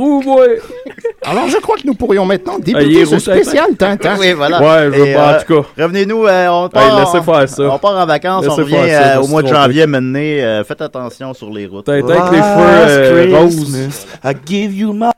roux, moi. Alors, je crois que nous pourrions maintenant Ah, débuter ce spécial Tintin. Oui, voilà. Ouais, je veux pas, en euh, tout cas. Revenez-nous, euh, on, part, laissez faire ça. on part en vacances, on revient euh, au mois de janvier maintenant. faites attention sur les routes. Tintin avec les roses. Christmas, I give you my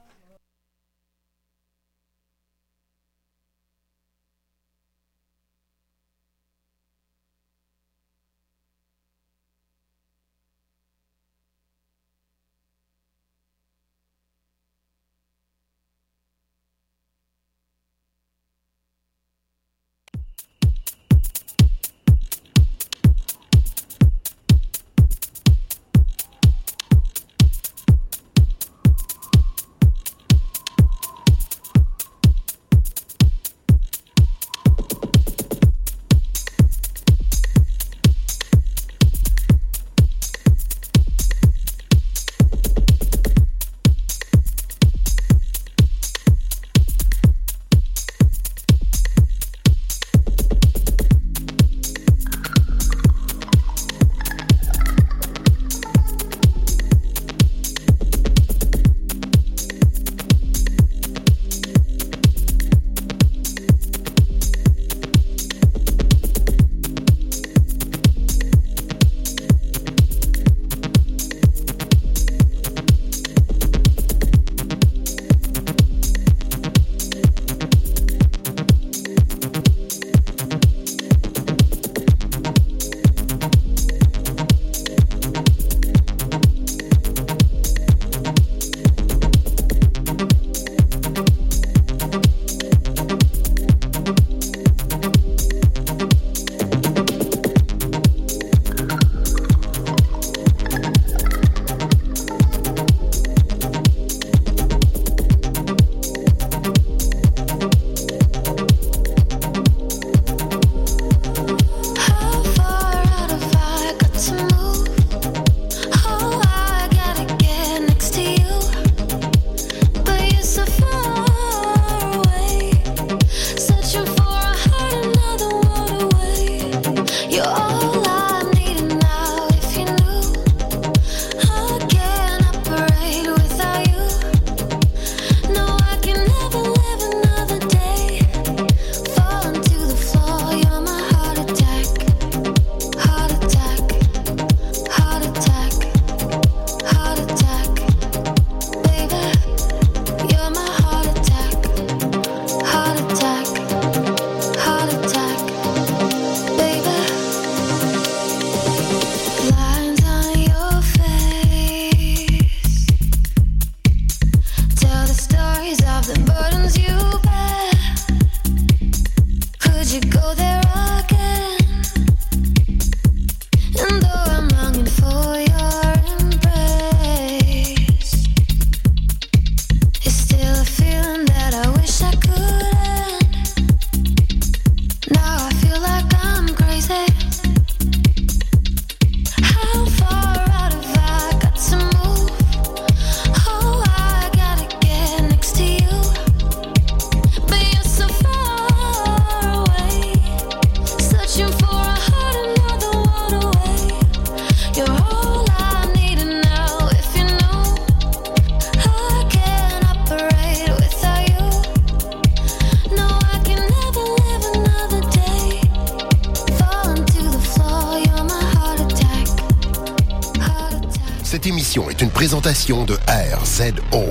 est une présentation de RZO.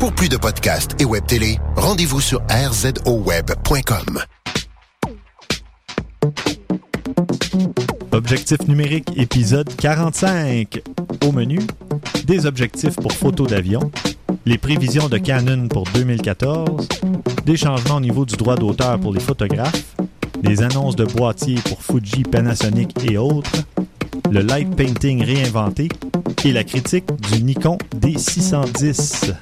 Pour plus de podcasts et web télé, rendez-vous sur rzoweb.com. Objectif numérique épisode 45. Au menu, des objectifs pour photos d'avion, les prévisions de Canon pour 2014, des changements au niveau du droit d'auteur pour les photographes, des annonces de boîtiers pour Fuji, Panasonic et autres, le light painting réinventé et la critique du Nikon D610.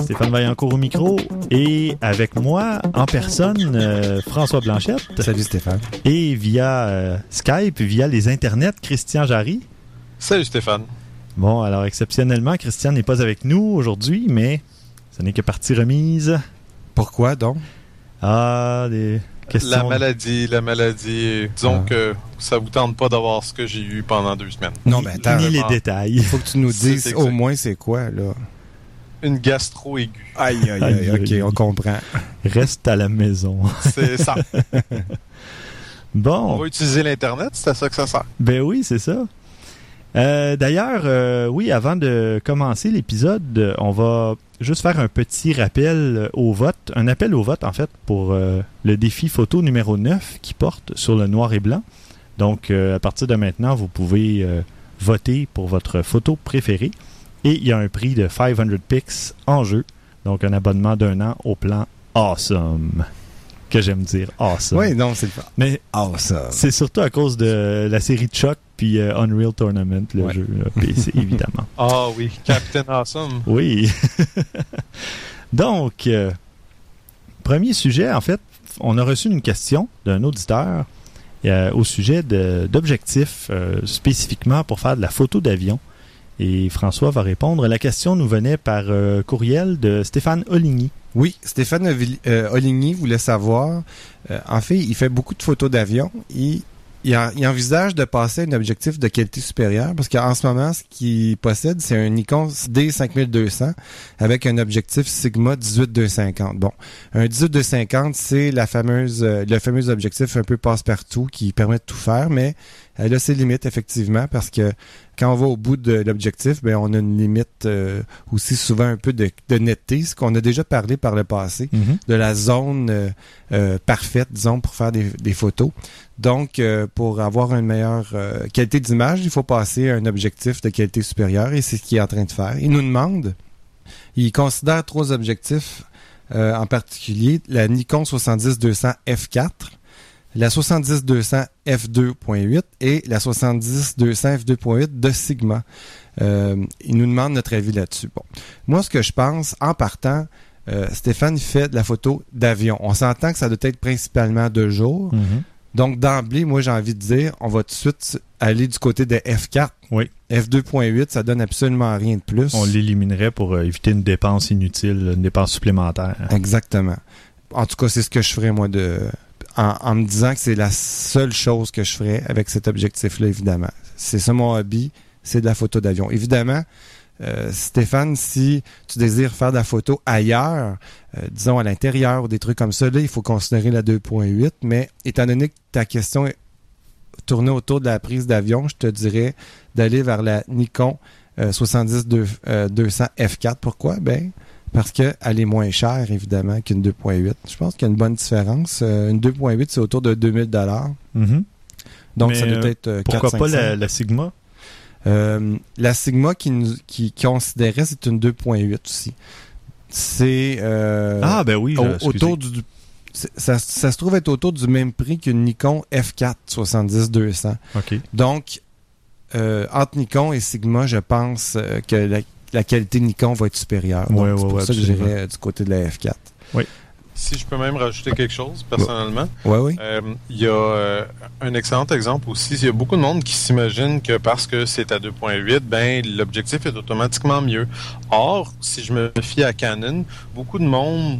Stéphane Vaillancourt au micro et avec moi en personne euh, François Blanchette. Salut Stéphane. Et via euh, Skype, via les internets, Christian Jarry. Salut Stéphane. Bon, alors exceptionnellement, Christian n'est pas avec nous aujourd'hui, mais ce n'est que partie remise. Pourquoi donc? Ah, des questions. La maladie, la maladie. Disons Ah. que ça vous tente pas d'avoir ce que j'ai eu pendant deux semaines. Non, mais attends, Ni les détails. il faut que tu nous dises au moins c'est quoi, là. Une gastro aiguë. Aïe, aïe, aïe, ok, aïe. on comprend. Reste à la maison. C'est ça. On Bon, va utiliser l'Internet, c'est à ça que ça sert. ben oui, c'est ça. Euh, D'ailleurs, euh, oui, avant de commencer l'épisode, on va juste faire un petit rappel euh, au vote, un appel au vote en fait pour le défi photo numéro 9 qui porte sur le noir et blanc. Donc, à partir de maintenant, vous pouvez voter pour votre photo préférée. Et il y a un prix de 500 pics en jeu. Donc, un abonnement d'un an au plan Awesome. Que j'aime dire Awesome. Oui, non, c'est le Mais Ah, ça. c'est surtout à cause de la série de Chuck puis euh, Unreal Tournament, le Ouais. jeu là, PC, évidemment. Ah oui, Captain Awesome. Oui. Donc, euh, premier sujet, en fait, on a reçu une question d'un auditeur euh, au sujet d'objectifs euh, spécifiquement pour faire de la photo d'avion. Et François va répondre. La question nous venait par euh, courriel de Stéphane Oligny. Oui, Stéphane euh, Oligny voulait savoir. euh, en fait, il fait beaucoup de photos d'avion. Il, il envisage de passer à un objectif de qualité supérieure parce qu'en ce moment, ce qu'il possède, c'est un Nikon D5200 avec un objectif Sigma 18250. Bon, un 18250, c'est la fameuse, euh, le fameux objectif un peu passe-partout qui permet de tout faire, mais elle a ses limites effectivement parce que quand on va au bout de l'objectif, ben on a une limite euh, aussi souvent un peu de, de netteté, ce qu'on a déjà parlé par le passé, de la zone euh, euh, parfaite, disons, pour faire des, des photos. Donc, euh, pour avoir une meilleure euh, qualité d'image, il faut passer à un objectif de qualité supérieure et c'est ce qu'il est en train de faire. Il nous demande, il considère trois objectifs euh, en particulier, la Nikon 70-200 f4, la 70-200 f2.8 et la 70-200 f2.8 de Sigma. Euh, il nous demande notre avis là-dessus. Bon. Moi, ce que je pense, en partant, euh, Stéphane fait de la photo d'avion. On s'entend que ça doit être principalement de jour. Mhm. Donc, d'emblée, moi, j'ai envie de dire, on va tout de suite aller du côté de F4. Oui. F2.8, ça donne absolument rien de plus. On l'éliminerait pour euh, éviter une dépense inutile, une dépense supplémentaire. Exactement. En tout cas, c'est ce que je ferais, moi, de en, en me disant que c'est la seule chose que je ferais avec cet objectif-là, évidemment. C'est ça mon hobby, c'est de la photo d'avion. Évidemment, euh, Stéphane, si tu désires faire de la photo ailleurs, euh, disons à l'intérieur ou des trucs comme ça, là, il faut considérer la 2.8. Mais étant donné que ta question est tournée autour de la prise d'avion, je te dirais d'aller vers la Nikon euh, 70-200 F4. Pourquoi? Ben, parce qu'elle est moins chère, évidemment, qu'une 2.8. Je pense qu'il y a une bonne différence. Euh, une 2.8, c'est autour de 2000 dollars. Mhm. Donc, Mais, ça doit euh, être euh, Pourquoi 4 pas la, la Sigma? euh, la Sigma qui, nous- qui considérait, c'est une 2.8 aussi. C'est euh, ah, ben oui. je- autour du... Ça, ça se trouve être autour du même prix qu'une Nikon F4 70-200. OK. Donc, euh, entre Nikon et Sigma, je pense que la, la qualité Nikon va être supérieure. Ouais, c'est ouais, pour ouais, ça que absolument. j'irais euh, du côté de la F4. Si je peux même rajouter quelque chose, personnellement, Ouais, oui. euh, il y a euh, un excellent exemple aussi. Il y a beaucoup de monde qui s'imagine que parce que c'est à 2.8, ben l'objectif est automatiquement mieux. Or, si je me fie à Canon, beaucoup de monde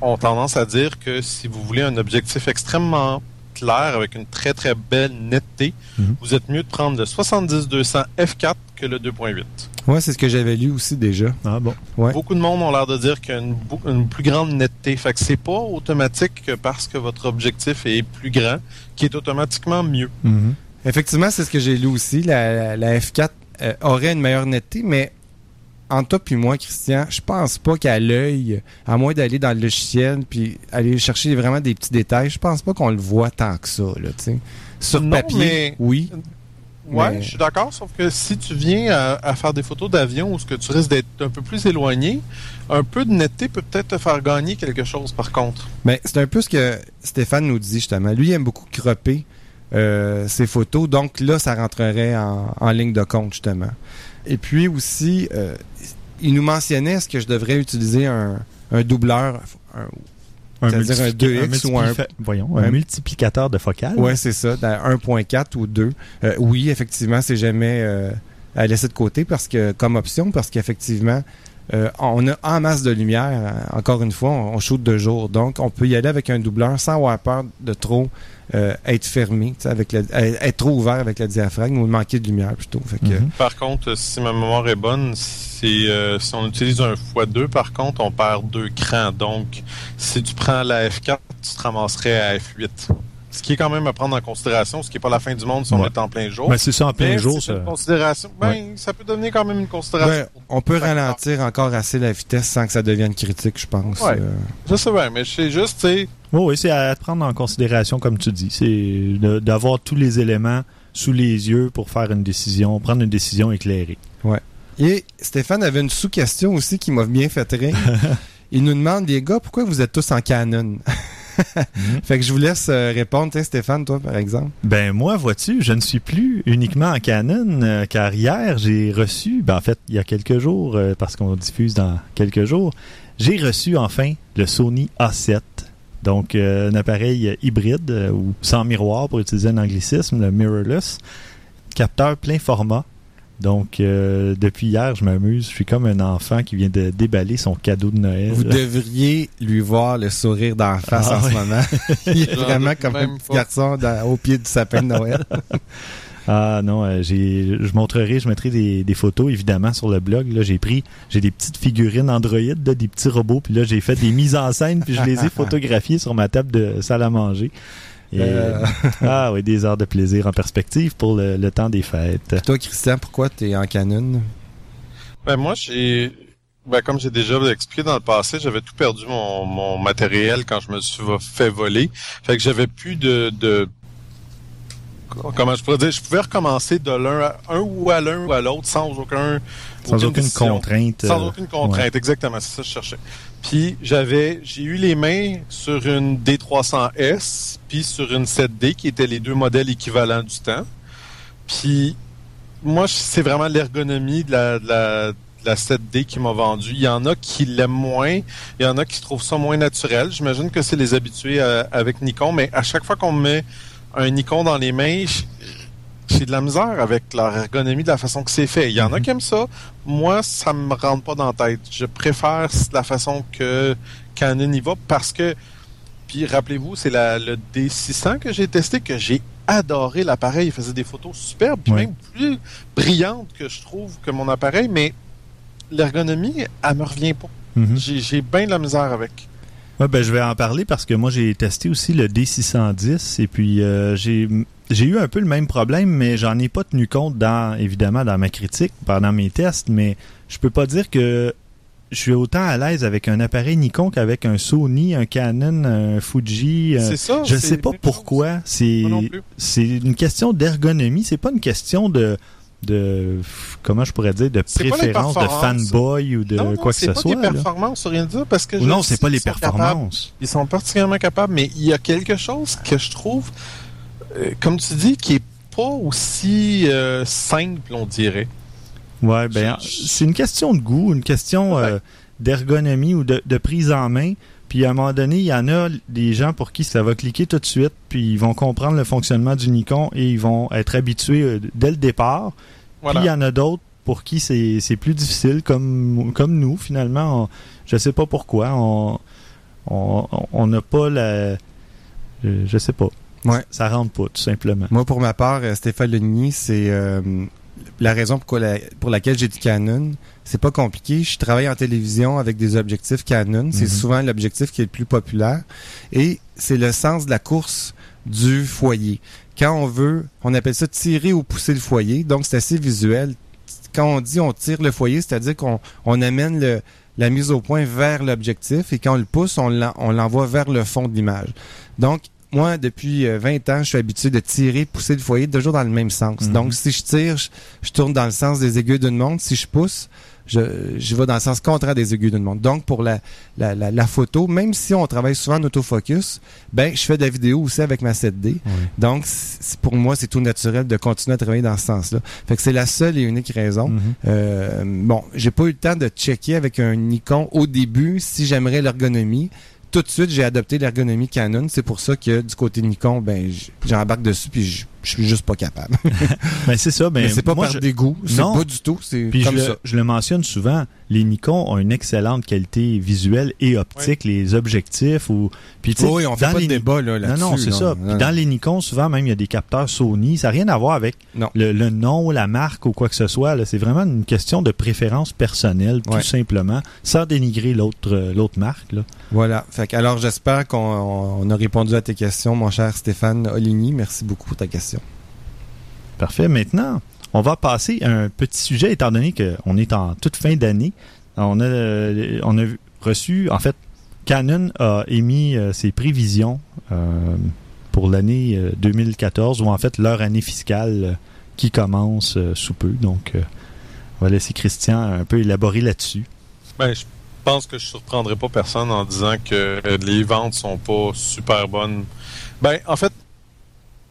ont tendance à dire que si vous voulez un objectif extrêmement clair avec une très très belle netteté, Mhm. vous êtes mieux de prendre le 70-200 f4 que le 2.8. Ouais, c'est ce que j'avais lu aussi déjà. Ah bon. Ouais. Beaucoup de monde ont l'air de dire qu'il y a une, bou- une plus grande netteté. Fait que c'est pas automatique que parce que votre objectif est plus grand, qui est automatiquement mieux. Mhm. Effectivement, c'est ce que j'ai lu aussi. La, la F4 euh, aurait une meilleure netteté, mais en toi puis moi, Christian, je pense pas qu'à l'œil, à moins d'aller dans le logiciel puis aller chercher vraiment des petits détails, je pense pas qu'on le voit tant que ça. Là, tu sais. Sur Non, papier, mais- oui. Ouais, Mais- je suis d'accord, sauf que si tu viens à, à faire des photos d'avion où ce que tu risques d'être un peu plus éloigné, un peu de netteté peut peut-être te faire gagner quelque chose par contre. Mais c'est un peu ce que Stéphane nous dit justement. Lui, il aime beaucoup cropper euh, ses photos, donc là, ça rentrerait en, en ligne de compte justement. Et puis aussi, euh, il nous mentionnait est-ce que je devrais utiliser un, un doubleur, Un, C'est-à-dire un multiplica- 2X ou un- Voyons, un un- multiplicateur de focale. Ouais, c'est ça, dans 1.4 ou 2. Euh, oui, effectivement, c'est jamais euh, à laisser de côté parce que comme option parce qu'effectivement euh, on a en masse de lumière. euh, Encore une fois, on, on shoot de jour, donc on peut y aller avec un doubleur sans avoir peur de trop euh, être fermé, avec être trop ouvert avec le diaphragme ou manquer de lumière plutôt. Fait que, Mhm. Par contre, si ma mémoire est bonne, c'est euh, si on utilise un x2, par contre, on perd deux crans. Donc, si tu prends la F4, tu te ramasserais à F8. Ce qui est quand même à prendre en considération, ce qui n'est pas la fin du monde si on Ouais. est en plein jour. Ben, c'est ça, en plein Mais jour. c'est Ça... une considération. Ben, ça peut devenir quand même une considération. Ouais, on peut ralentir encore assez la vitesse sans que ça devienne critique, je pense. Ouais. Euh, Je sais bien, mais c'est juste, tu sais, Oui, oui, c'est à prendre en considération, comme tu dis. C'est d'avoir tous les éléments sous les yeux pour faire une décision, prendre une décision éclairée. Et Stéphane avait une sous-question aussi qui m'a bien fait rire. Il nous demande, les gars, pourquoi vous êtes tous en Canon? Fait que je vous laisse euh, répondre, Stéphane, toi, par exemple. Ben moi, vois-tu, je ne suis plus uniquement en Canon, euh, car hier, j'ai reçu, ben en fait, il y a quelques jours, euh, parce qu'on diffuse dans quelques jours, j'ai reçu enfin le Sony A7. Donc, un appareil hybride ou sans miroir, pour utiliser un anglicisme, le mirrorless, capteur plein format. Donc, euh, depuis hier, je m'amuse. Je suis comme un enfant qui vient de déballer son cadeau de Noël. Vous devriez lui voir le sourire d'en face Ah en oui. ce moment. Il est vraiment comme un même petit pas. garçon dans- au pied du sapin de Noël. Ah non, euh, j'ai, je montrerai, je mettrai des, des photos évidemment sur le blog. Là, j'ai pris, j'ai des petites figurines Android, là, des petits robots, puis là j'ai fait des mises en scène, puis je les ai photographiées sur ma table de salle à manger. Et, Euh, Ah oui, des heures de plaisir en perspective pour le, le temps des fêtes. toi, Christian, pourquoi tu es en Canon? Ben moi, j'ai, ben comme j'ai déjà expliqué dans le passé, j'avais tout perdu mon, mon matériel quand je me suis fait voler. Fait que j'avais plus de, de, comment je pourrais dire, je pouvais recommencer de l'un à un ou à l'un ou à l'autre sans aucun, Sans aucune contrainte. Sans euh, aucune contrainte, exactement, c'est ça que je cherchais. Puis j'avais, j'ai eu les mains sur une D300S, puis sur une 7D qui étaient les deux modèles équivalents du temps. Puis moi, c'est vraiment l'ergonomie de la, de la, de la 7D qui m'a vendu. Il y en a qui l'aiment moins, il y en a qui trouvent ça moins naturel. J'imagine que c'est les habitués à- avec Nikon, mais à chaque fois qu'on me met un Nikon dans les mains, j'ai de la misère avec leur ergonomie de la façon que c'est fait. Il y en a Mhm. qui aiment ça. Moi, ça me rentre pas dans la tête. Je préfère la façon que Canon y va parce que, puis rappelez-vous, c'est le D600 que j'ai testé, que j'ai adoré l'appareil. Il faisait des photos superbes, puis même plus brillantes que je trouve que mon appareil, mais l'ergonomie, elle me revient pas. mhm. J'ai bien de la misère avec. Ouais, ben, je vais en parler parce que moi, j'ai testé aussi le D610 et puis euh, j'ai j'ai eu un peu le même problème, mais j'en ai pas tenu compte dans évidemment dans ma critique pendant mes tests, mais je peux pas dire que je suis autant à l'aise avec un appareil Nikon qu'avec un Sony, un Canon, un Fuji. euh, c'est ça. je sais pas pourquoi. C'est c'est une question d'ergonomie. C'est pas une question de de comment je pourrais dire de C'est pas les préférence de fanboy ou de non, non, quoi que c'est ce pas soit. des là. performances, rien de dire, parce que Ou non, c'est pas les performances. Ils sont particulièrement capables, mais il y a quelque chose que je trouve, euh, comme tu dis, qui est pas aussi euh, simple, on dirait. Ouais, ben Je- c'est une question de goût, une question euh, d'ergonomie ou de, de prise en main. Puis à un moment donné, il y en a des gens pour qui ça va cliquer tout de suite, puis ils vont comprendre le fonctionnement du Nikon et ils vont être habitués euh, dès le départ. Voilà. Puis il y en a d'autres pour qui c'est c'est plus difficile, comme comme nous finalement. On, je sais pas pourquoi, on on on n'a pas la, je, je sais pas. Ouais. Ça rentre pas tout simplement. Moi, pour ma part, euh, Stéphane Legny, c'est euh, la raison pourquoi la- pour laquelle j'ai dit Canon. C'est pas compliqué. Je travaille en télévision avec des objectifs Canon. C'est Mhm. souvent l'objectif qui est le plus populaire. Et c'est le sens de la course du foyer. Quand on veut, on appelle ça tirer ou pousser le foyer. Donc, c'est assez visuel. Quand on dit on tire le foyer, c'est-à-dire qu'on on amène le, la mise au point vers l'objectif et quand on le pousse, on l'en- on l'envoie vers le fond de l'image. Donc, moi, depuis euh, 20 ans, je suis habitué de tirer, pousser le foyer toujours dans le même sens. Mhm. Donc, si je tire, je, je tourne dans le sens des aiguilles d'une montre. Si je pousse, je, je vais dans le sens contraire des aiguilles d'une montre. Donc, pour la, la, la, la photo, même si on travaille souvent en autofocus, ben, je fais de la vidéo aussi avec ma 7D. Donc, pour moi, c'est tout naturel de continuer à travailler dans ce sens-là. Fait que c'est la seule et unique raison. Mhm. Euh, bon, j'ai pas eu le temps de checker avec un Nikon au début si j'aimerais l'ergonomie. Tout de suite, j'ai adopté l'ergonomie Canon. C'est pour ça que du côté Nikon, ben, j'embarque dessus puis je, je suis juste pas capable. Ben, c'est ça. Ben, Mais c'est pas moi, par je- dégoût, c'est Non. pas du tout, c'est Puis je comme le, ça. je le mentionne souvent, les Nikon ont une excellente qualité visuelle et optique, les objectifs ou puis Oui, on fait dans pas les de débat là, Non, là-dessus. non, c'est là. ça. Non, Puis non. dans les Nikon, souvent même il y a des capteurs Sony, ça n'a rien à voir avec Non. le, le nom, la marque ou quoi que ce soit. là. C'est vraiment une question de préférence personnelle, Ouais. tout simplement, sans dénigrer l'autre euh, l'autre marque. Là. Voilà. Fait que, alors, j'espère qu'on on a répondu à tes questions, mon cher Stéphane Oligny. Merci beaucoup pour ta question. Parfait. Maintenant, on va passer à un petit sujet, étant donné qu'on est en toute fin d'année. On a, euh, on a reçu, en fait, Canon a émis euh, ses prévisions euh, pour l'année euh, 2014, ou en fait leur année fiscale qui commence sous peu. Donc, on va laisser Christian un peu élaborer là-dessus. Ben, je pense que je surprendrai pas personne en disant que les ventes sont pas super bonnes. Ben, en fait,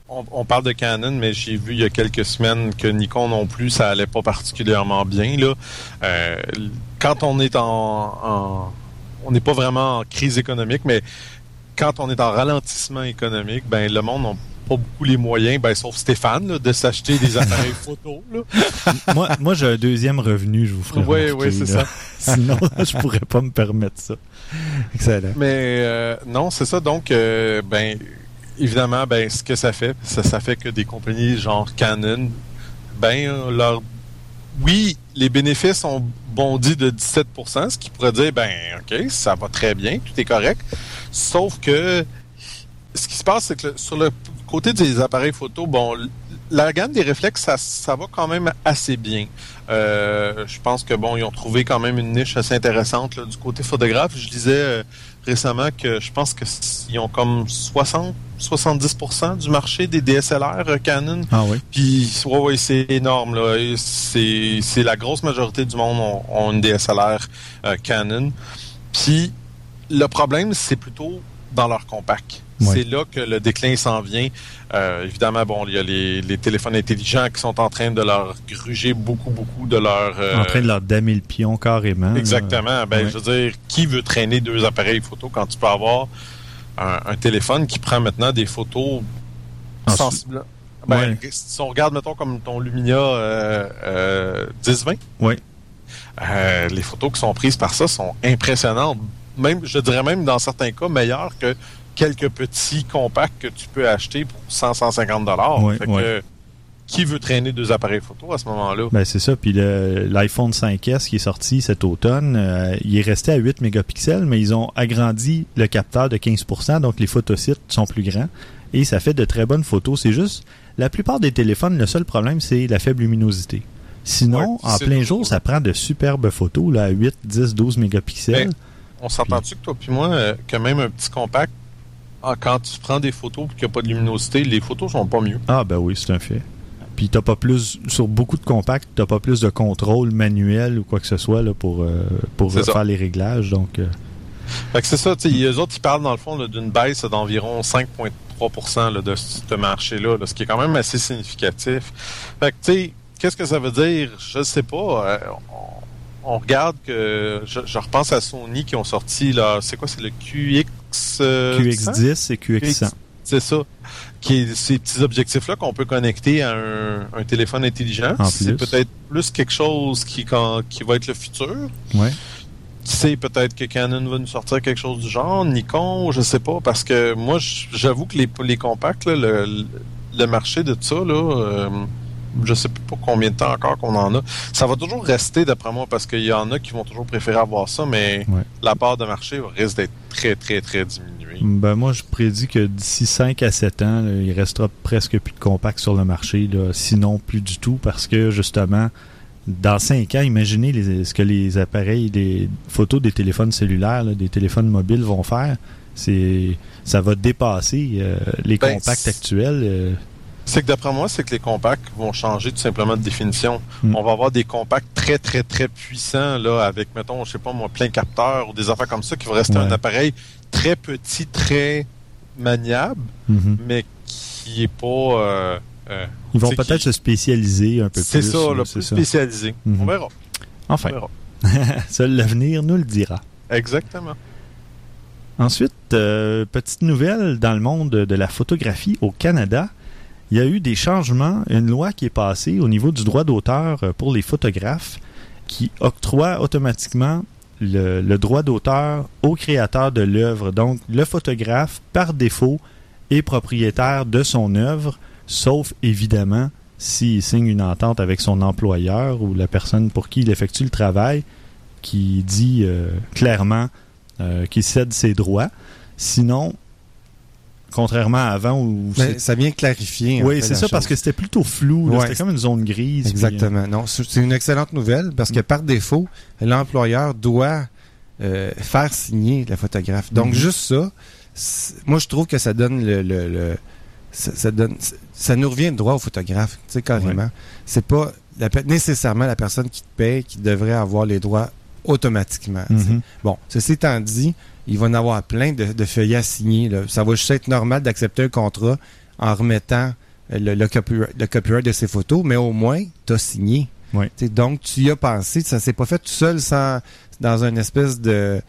on, on parle de Canon, mais j'ai vu il y a quelques semaines que Nikon non plus, ça allait pas particulièrement bien. Là. Euh, quand on est en, en- on n'est pas vraiment en crise économique, mais quand on est en ralentissement économique, ben le monde n'a pas beaucoup les moyens, ben sauf Stéphane, là, de s'acheter des appareils photo. Là. moi, moi j'ai un deuxième revenu, je vous ferai Oui, oui, c'est ça. Sinon, je pourrais pas me permettre ça. Excellent. Mais euh, non, c'est ça. Donc, euh, ben, évidemment, ben, ce que ça fait, ça, ça fait que des compagnies genre Canon, ben, leur, oui, les bénéfices ont bondi de 17% ce qui pourrait dire, ben, ok, ça va très bien, tout est correct. Sauf que ce qui se passe, c'est que sur le côté des appareils photo, bon, la gamme des réflexes, ça, ça va quand même assez bien. Euh, je pense que bon, ils ont trouvé quand même une niche assez intéressante du côté photographe. Je disais euh, récemment que je pense que s- ils ont comme 60 70% du marché des DSLR euh, Canon. Ah oui. Puis ouais, ouais, c'est énorme là. C'est c'est la grosse majorité du monde ont, ont une DSLR euh, Canon. Puis le problème, c'est plutôt dans leur compact. C'est là que le déclin s'en vient. Euh, évidemment, bon, il y a les, les téléphones intelligents qui sont en train de leur gruger beaucoup, beaucoup de leur. euh, En train de leur damer le pion carrément. Exactement. Ben, je veux dire, qui veut traîner deux appareils photo quand tu peux avoir un, un téléphone qui prend maintenant des photos En sensibles? Ben. Si on regarde, mettons, comme ton Lumia euh, euh, 1020, Oui. euh, les photos qui sont prises par ça sont impressionnantes. Même, je dirais même dans certains cas meilleures que quelques petits compacts que tu peux acheter pour 100-150 dollars. Ouais, ouais. Qui veut traîner deux appareils photo à ce moment-là? Ben c'est ça. Puis l'iPhone 5S qui est sorti cet automne, euh, il est resté à 8 mégapixels, mais ils ont agrandi le capteur de 15%, donc les photosites sont plus grands. Et ça fait de très bonnes photos. C'est juste, la plupart des téléphones, le seul problème, c'est la faible luminosité. Sinon, Ouais, en plein jour, ça prend de superbes photos, là, à 8, 10, 12 mégapixels. Ben, On s'entend-tu que toi puis moi, euh, que même un petit compact, ah, quand tu prends des photos et qu'il n'y a pas de luminosité, les photos sont pas mieux. Ah ben oui, c'est un fait. Puis t'as pas plus sur beaucoup de compacts, t'as pas plus de contrôle manuel ou quoi que ce soit là, pour euh, pour ça. faire les réglages. Donc euh, Fait que c'est ça, tu sais, eux autres, ils parlent dans le fond d'une baisse d'environ 5,3 là, de ce marché-là, là, ce qui est quand même assez significatif. Fait que, tu sais, qu'est-ce que ça veut dire? Je sais pas. euh, on, on regarde que, je, je repense à Sony qui ont sorti, là, c'est quoi, c'est le QX... euh, 100? QX10 et QX100. C'est ça. Qui est ces petits objectifs-là qu'on peut connecter à un, un téléphone intelligent. En C'est peut-être plus quelque chose qui, quand- qui va être le futur. Ouais. Qui sait, peut-être que Canon va nous sortir quelque chose du genre, Nikon, je sais pas, parce que moi, j'avoue que les, les compacts, là, le, le marché de ça, là, euh, je sais pas pour combien de temps encore qu'on en a. Ça va toujours rester, d'après moi, parce qu'il y en a qui vont toujours préférer avoir ça, mais Ouais. la part de marché risque d'être très, très, très diminuée. Ben moi je prédis que d'ici 5 à 7 ans, là, il restera presque plus de compacts sur le marché, là, sinon plus du tout, parce que justement, dans 5 ans, imaginez les- ce que les appareils, des photos des téléphones cellulaires, là, des téléphones mobiles vont faire. C'est ça va dépasser euh, les Ben, compacts actuels. euh, C'est que d'après moi, c'est que les compacts vont changer tout simplement de définition. Mm. On va avoir des compacts très, très, très puissants, là, avec, mettons, je sais pas moi, plein capteur ou des affaires comme ça, qui vont rester Ouais. un appareil très petit, très maniable, mhm. mais qui est pas... euh, euh, Ils vont peut-être qui- se spécialiser un peu plus. C'est ça, là, plus ça. spécialisé. Mhm. On verra. Enfin, On verra. seul l'avenir nous le dira. Exactement. Ensuite, euh, petite nouvelle dans le monde de la photographie au Canada. Il y a eu des changements, une loi qui est passée au niveau du droit d'auteur euh, pour les photographes qui octroie automatiquement le, droit d'auteur au créateur de l'œuvre. Donc, le photographe, par défaut, est propriétaire de son œuvre, sauf évidemment s'il signe une entente avec son employeur ou la personne pour qui il effectue le travail qui dit euh, clairement euh, qu'il cède ses droits. Sinon, contrairement à avant où ça vient clarifier. en oui, fait, c'est la ça, parce que c'était plutôt flou. Ouais, c'était comme une zone grise. puis, Exactement. Non, c'est une excellente nouvelle parce que par défaut, l'employeur doit euh, faire signer le photographe. Donc Mhm. juste ça, moi je trouve que ça donne le, le- le- ça, ça donne ça nous revient droit au photographe, tu sais carrément. C'est pas la nécessairement la personne qui te paye qui devrait avoir les droits automatiquement. euh, mhm. Bon, ceci étant dit, il va en avoir plein de, de feuillets à signer. là. Ça va juste être normal d'accepter un contrat en remettant euh, le, le, copyright, le copyright de ses photos, mais au moins, tu as signé. Donc, tu y as pensé. Ça s'est pas fait tout seul sans dans une espèce de,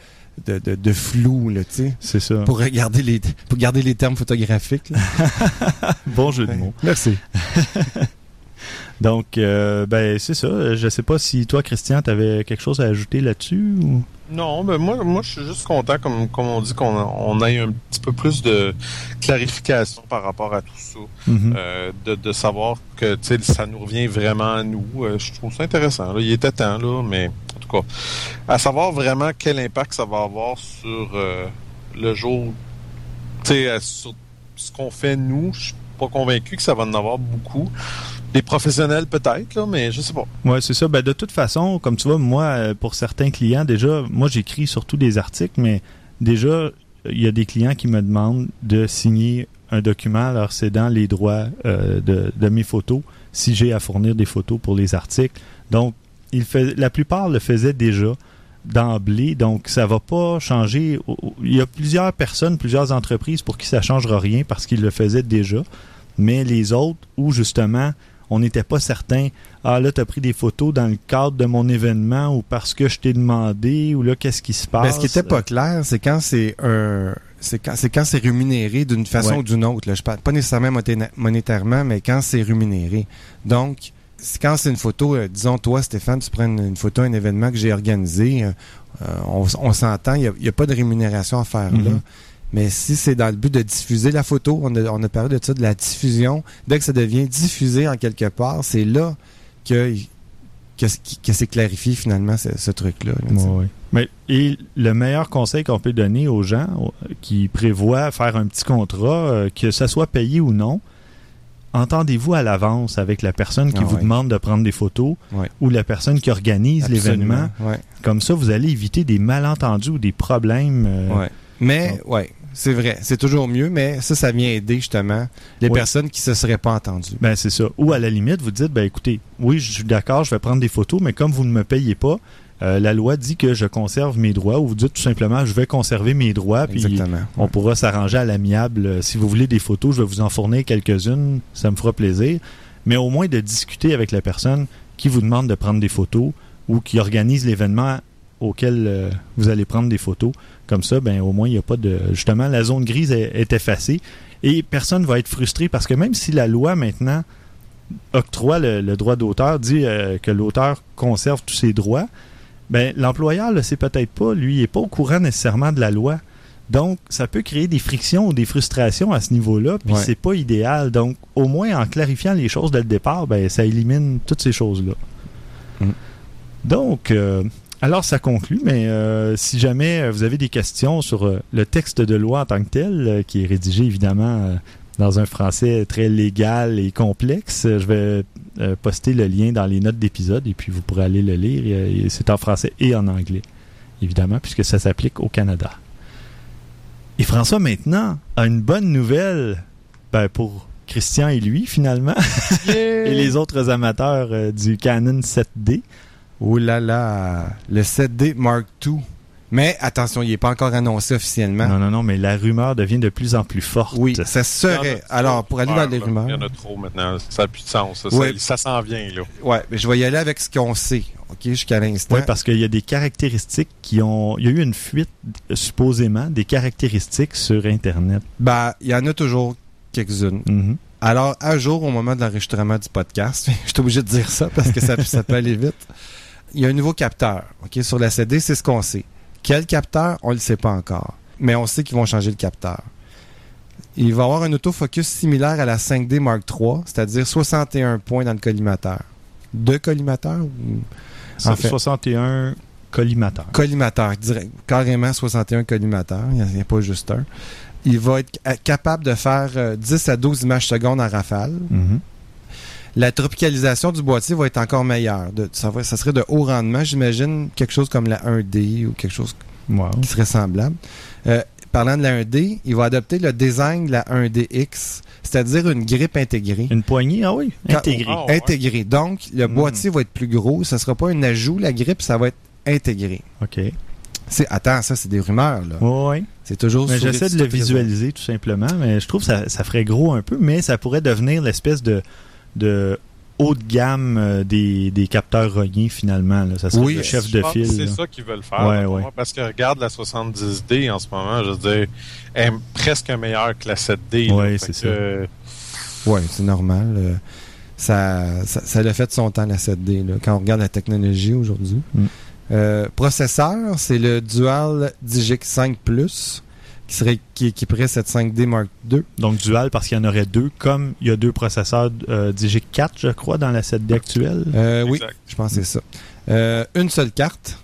de, de, de flou, là, tu sais, C'est ça. pour, regarder les, pour garder les termes photographiques. Bon jeu de mots. Merci. Donc, euh, ben, c'est ça. Je sais pas si toi, Christian, tu avais quelque chose à ajouter là-dessus ou... Non, ben moi, moi, je suis juste content, comme, comme on dit, qu'on on ait un petit peu plus de clarification par rapport à tout ça. Mhm. Euh, de, de savoir que tu sais, ça nous revient vraiment à nous. Euh, je trouve ça intéressant. Là. Il était temps, là, mais en tout cas, à savoir vraiment quel impact ça va avoir sur euh, le jour, tu sais, euh, sur ce qu'on fait nous. Je suis pas convaincu que ça va en avoir beaucoup. Des professionnels peut-être, mais je sais pas. Ouais, c'est ça. Ben, de toute façon, comme tu vois, moi, euh, pour certains clients, déjà, moi, j'écris surtout des articles, mais déjà, il y a des clients qui me demandent de signer un document leur cédant les droits euh, de, de mes photos si j'ai à fournir des photos pour les articles. Donc, il fait, la plupart le faisaient déjà d'emblée, donc ça va pas changer. Il y a plusieurs personnes, plusieurs entreprises pour qui ça changera rien parce qu'ils le faisaient déjà, mais les autres où justement on n'était pas certain ah là tu as pris des photos dans le cadre de mon événement ou parce que je t'ai demandé ou là qu'est-ce qui se passe Mais ce qui était pas clair, c'est quand c'est un c'est quand c'est quand c'est rémunéré d'une façon Ouais. ou d'une autre. Là. Je parle pas nécessairement monétairement, mais quand c'est rémunéré. Donc, quand c'est une photo, euh, disons toi, Stéphane, tu prends une, une photo, un événement que j'ai organisé, euh, euh, on, s'entend, il n'y a, pas de rémunération à faire là. Mais si c'est dans le but de diffuser la photo, on a, on a parlé de ça, de la diffusion. Dès que ça devient diffusé en quelque part, c'est là que, que, que c'est clarifié finalement ce, ce truc-là. là, ouais. Mais, et le meilleur conseil qu'on peut donner aux gens qui prévoient faire un petit contrat, euh, que ça soit payé ou non, entendez-vous à l'avance avec la personne qui Ah vous ouais. demande de prendre des photos Ouais. ou la personne qui organise l'événement. Ouais. Comme ça, vous allez éviter des malentendus ou des problèmes. euh. Mais, ouais, c'est vrai. C'est toujours mieux, mais ça, ça vient aider justement les personnes qui se seraient pas entendues. Ben, c'est ça. Ou à la limite, vous dites, ben écoutez, oui, je suis d'accord, je vais prendre des photos, mais comme vous ne me payez pas, euh, la loi dit que je conserve mes droits, ou vous dites tout simplement, je vais conserver mes droits, puis Exactement. on pourra s'arranger à l'amiable. Euh, Si vous voulez des photos, je vais vous en fournir quelques-unes, ça me fera plaisir. Mais au moins de discuter avec la personne qui vous demande de prendre des photos ou qui organise l'événement auquel euh, vous allez prendre des photos. Comme ça, ben au moins il n'y a pas de justement la zone grise est, est effacée et personne va être frustré parce que même si la loi maintenant octroie le, le droit d'auteur, dit euh, que l'auteur conserve tous ses droits, ben l'employeur le sait peut-être pas, lui il est pas au courant nécessairement de la loi. Donc, ça peut créer des frictions ou des frustrations à ce niveau-là, puis Ouais. c'est pas idéal. Donc, au moins en clarifiant les choses dès le départ, ben ça élimine toutes ces choses-là. Mm. Donc, euh, alors ça conclut, mais euh, si jamais euh, vous avez des questions sur euh, le texte de loi en tant que tel, qui est rédigé évidemment dans un français très légal et complexe, je vais euh, poster le lien dans les notes d'épisode et puis vous pourrez aller le lire. Et, et c'est en français et en anglais, évidemment, puisque ça s'applique au Canada. Et François, maintenant, a une bonne nouvelle ben, pour Christian et lui, finalement, et les autres amateurs euh, du Canon 7D. Oh là là, le 7D Mark II. Mais attention, il n'est pas encore annoncé officiellement. Non, non, non, mais la rumeur devient de plus en plus forte. Oui, ça serait. Alors, pour aller dans les rumeurs. Il y en a trop maintenant. Ça n'a plus de sens. Ça, Ouais. ça, ça s'en vient, là. ouais, mais je vais y aller avec ce qu'on sait, ok, jusqu'à l'instant. Oui, parce qu'il y a des caractéristiques qui ont. Il y a eu une fuite, supposément, des caractéristiques sur Internet. Ben, il y en a toujours quelques-unes. Mhm. Alors, à jour, au moment de l'enregistrement du podcast, je suis obligé de dire ça parce que ça, ça peut aller vite. Il y a un nouveau capteur. ok Sur la CD, c'est ce qu'on sait. Quel capteur, on ne le sait pas encore. Mais on sait qu'ils vont changer le capteur. Il va avoir un autofocus similaire à la 5D Mark III, c'est-à-dire 61 points dans le collimateur. Deux collimateurs ou... En fait- 61 collimateurs. collimateur, direct, carrément 61 collimateurs, il n'y a, pas juste un. Il va être ca- capable de faire euh, 10 à 12 images secondes en rafale. Mhm. La tropicalisation du boîtier va être encore meilleure. De- ça, va- ça serait de haut rendement, j'imagine quelque chose comme la 1D ou quelque chose Wow. qui serait semblable. Euh, parlant de la 1D, il va adopter le design de la 1DX, c'est-à-dire une grippe intégrée. Une poignée, ah oui, intégrée. Ah, ouais. Intégrée. Donc, le Mm. boîtier va être plus gros. Ça ne sera pas un ajout, la grippe, ça va être intégré. OK. C'est, attends, ça, c'est des rumeurs. Là. Oui, C'est toujours mais j'essaie de le visualiser tout simplement, mais je trouve que ça, ça ferait gros un peu, mais ça pourrait devenir l'espèce de, de haut de gamme euh, des, des capteurs rognés finalement. là. Ça serait Oui, le chef Je de pense file. C'est ça qu'ils veulent faire. Ouais, là, pour ouais. moi, parce que regarde la 70D en ce moment, je veux dire, elle est presque meilleure que la 7D. là. Ouais, Fait c'est que, ça. Oui, c'est normal. euh, ça, ça, fait son temps, la 7D, là, quand on regarde la technologie aujourd'hui. Mm. Euh, processeur, c'est le Dual Digix 5 Plus, qui serait qui équiperait cette 5D Mark II. Donc dual parce qu'il y en aurait deux, comme il y a deux processeurs euh, Digi 4, je crois, dans la 7D actuelle. Euh, oui, je pense que c'est ça. Euh, une seule carte,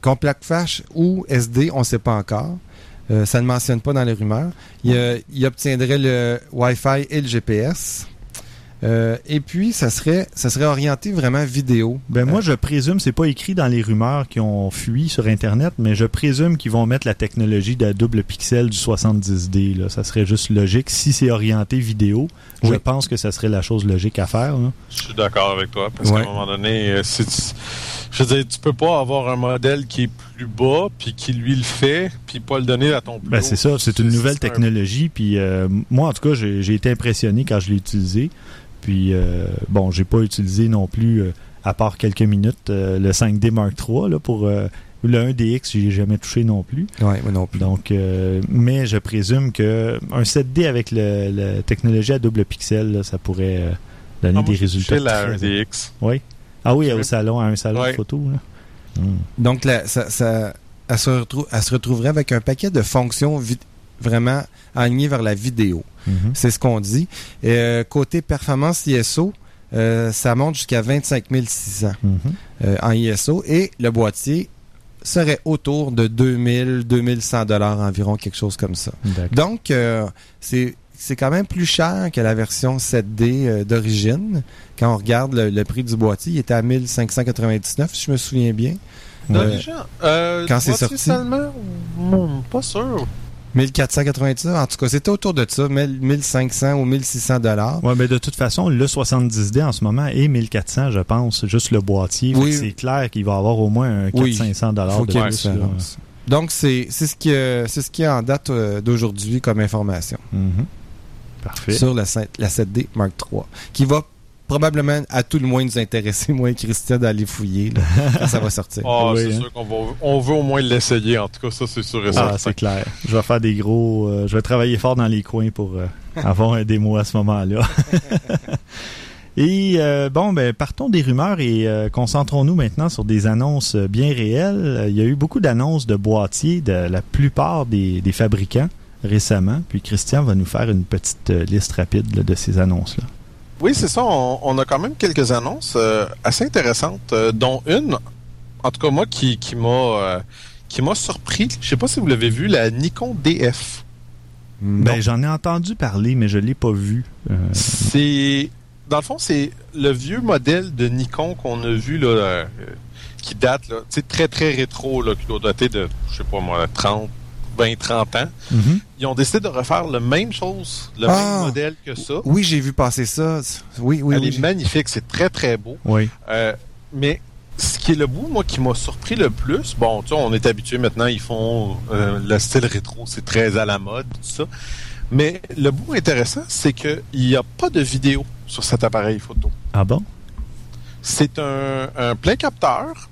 Compact Flash ou SD, on ne sait pas encore. Euh, ça ne mentionne pas dans les rumeurs. Il, euh, il obtiendrait le Wi-Fi et le GPS. Euh, et puis, ça serait, ça serait orienté vraiment vidéo. Ben moi, Euh, je présume, c'est pas écrit dans les rumeurs qui ont fui sur Internet, mais je présume qu'ils vont mettre la technologie de la double pixel du 70D. Là. Ça serait juste logique. Si c'est orienté vidéo, je pense que ça serait la chose logique à faire. là. Je suis d'accord avec toi, parce Ouais. qu'à un moment donné, euh, si tu, je veux dire, tu peux pas avoir un modèle qui est plus bas, puis qui lui le fait, puis pas le donner à ton plus Ben, c'est ça, c'est une nouvelle technologie. Puis euh, moi, en tout cas, j'ai été impressionné quand je l'ai utilisé. Puis euh, bon, j'ai pas utilisé non plus, euh, à part quelques minutes, euh, le 5D Mark III là, pour euh, le 1DX, j'ai jamais touché non plus. Ouais, moi non plus. Donc, euh, mais je présume que un 7D avec le, la technologie à double pixel, là, ça pourrait euh, donner Ah, moi, des j'ai résultats. touché la très- 1DX. Oui. Ah oui, J'ai au salon, à un salon Ouais. de photo. Là. Hmm. Donc, la- ça, ça- elle, se retrou- elle se retrouverait avec un paquet de fonctions vi- vraiment alignées vers la vidéo. Mhm. C'est ce qu'on dit. Et, euh, côté performance ISO, euh, ça monte jusqu'à 25 600 Mhm. euh, en ISO et le boîtier serait autour de 2000, 2100 dollars environ, quelque chose comme ça. D'accord. Donc, euh, c'est c'est quand même plus cher que la version 7D euh, d'origine. Quand on regarde le, le prix du boîtier, il était à 1599, si je me souviens bien. D'origine, euh, quand c'est sorti? seulement? Pas sûr. 1499, en tout cas, c'était autour de ça, 1000 1500 ou 1600 dollars. Ouais, mais de toute façon, le 70D en ce moment est 1400, je pense, juste le boîtier. Oui. C'est clair qu'il va avoir au moins un Oui. 400-500 dollars de plus. Donc, c'est ce qui est c'est ce qui est en date euh, d'aujourd'hui comme information Mhm. Parfait. sur la, la 7D Mark III, qui va probablement à tout le moins nous intéresser, moi et Christian, d'aller fouiller là, quand ça va sortir. Ah, Oui, c'est hein. sûr qu'on va, on veut au moins l'essayer, en tout cas, ça c'est sûr et Ah, certain. c'est clair. Je vais faire des gros. euh, je vais travailler fort dans les coins pour euh, avoir un démo à ce moment-là. et euh, bon, ben partons des rumeurs et euh, concentrons-nous maintenant sur des annonces bien réelles. Il y a eu beaucoup d'annonces de boîtiers de la plupart des, des fabricants récemment. Puis Christian va nous faire une petite liste rapide là, de ces annonces-là. Oui, c'est ça. On, on a quand même quelques annonces euh, assez intéressantes, euh, dont une, en tout cas moi, qui, qui m'a euh, qui m'a surpris. Je sais pas si vous l'avez vu, la Nikon DF. Ben, j'en ai entendu parler, mais je l'ai pas vu. C'est dans le fond, c'est le vieux modèle de Nikon qu'on a vu là, qui date là, très très rétro là, qui doit dater de, je sais pas moi, 30, 20, 30 ans. mhm. Ils ont décidé de refaire la même chose, le Ah! même modèle que ça. Oui, j'ai vu passer ça. Oui, oui, Elle oui. est magnifique, c'est très très beau. Oui. Euh, mais ce qui est le bout, moi, qui m'a surpris le plus, bon, tu sais, on est habitué maintenant, ils font euh, le style rétro, c'est très à la mode, tout ça. Mais le bout intéressant, c'est qu'il n'y a pas de vidéo sur cet appareil photo. Ah bon? C'est un, un plein capteur,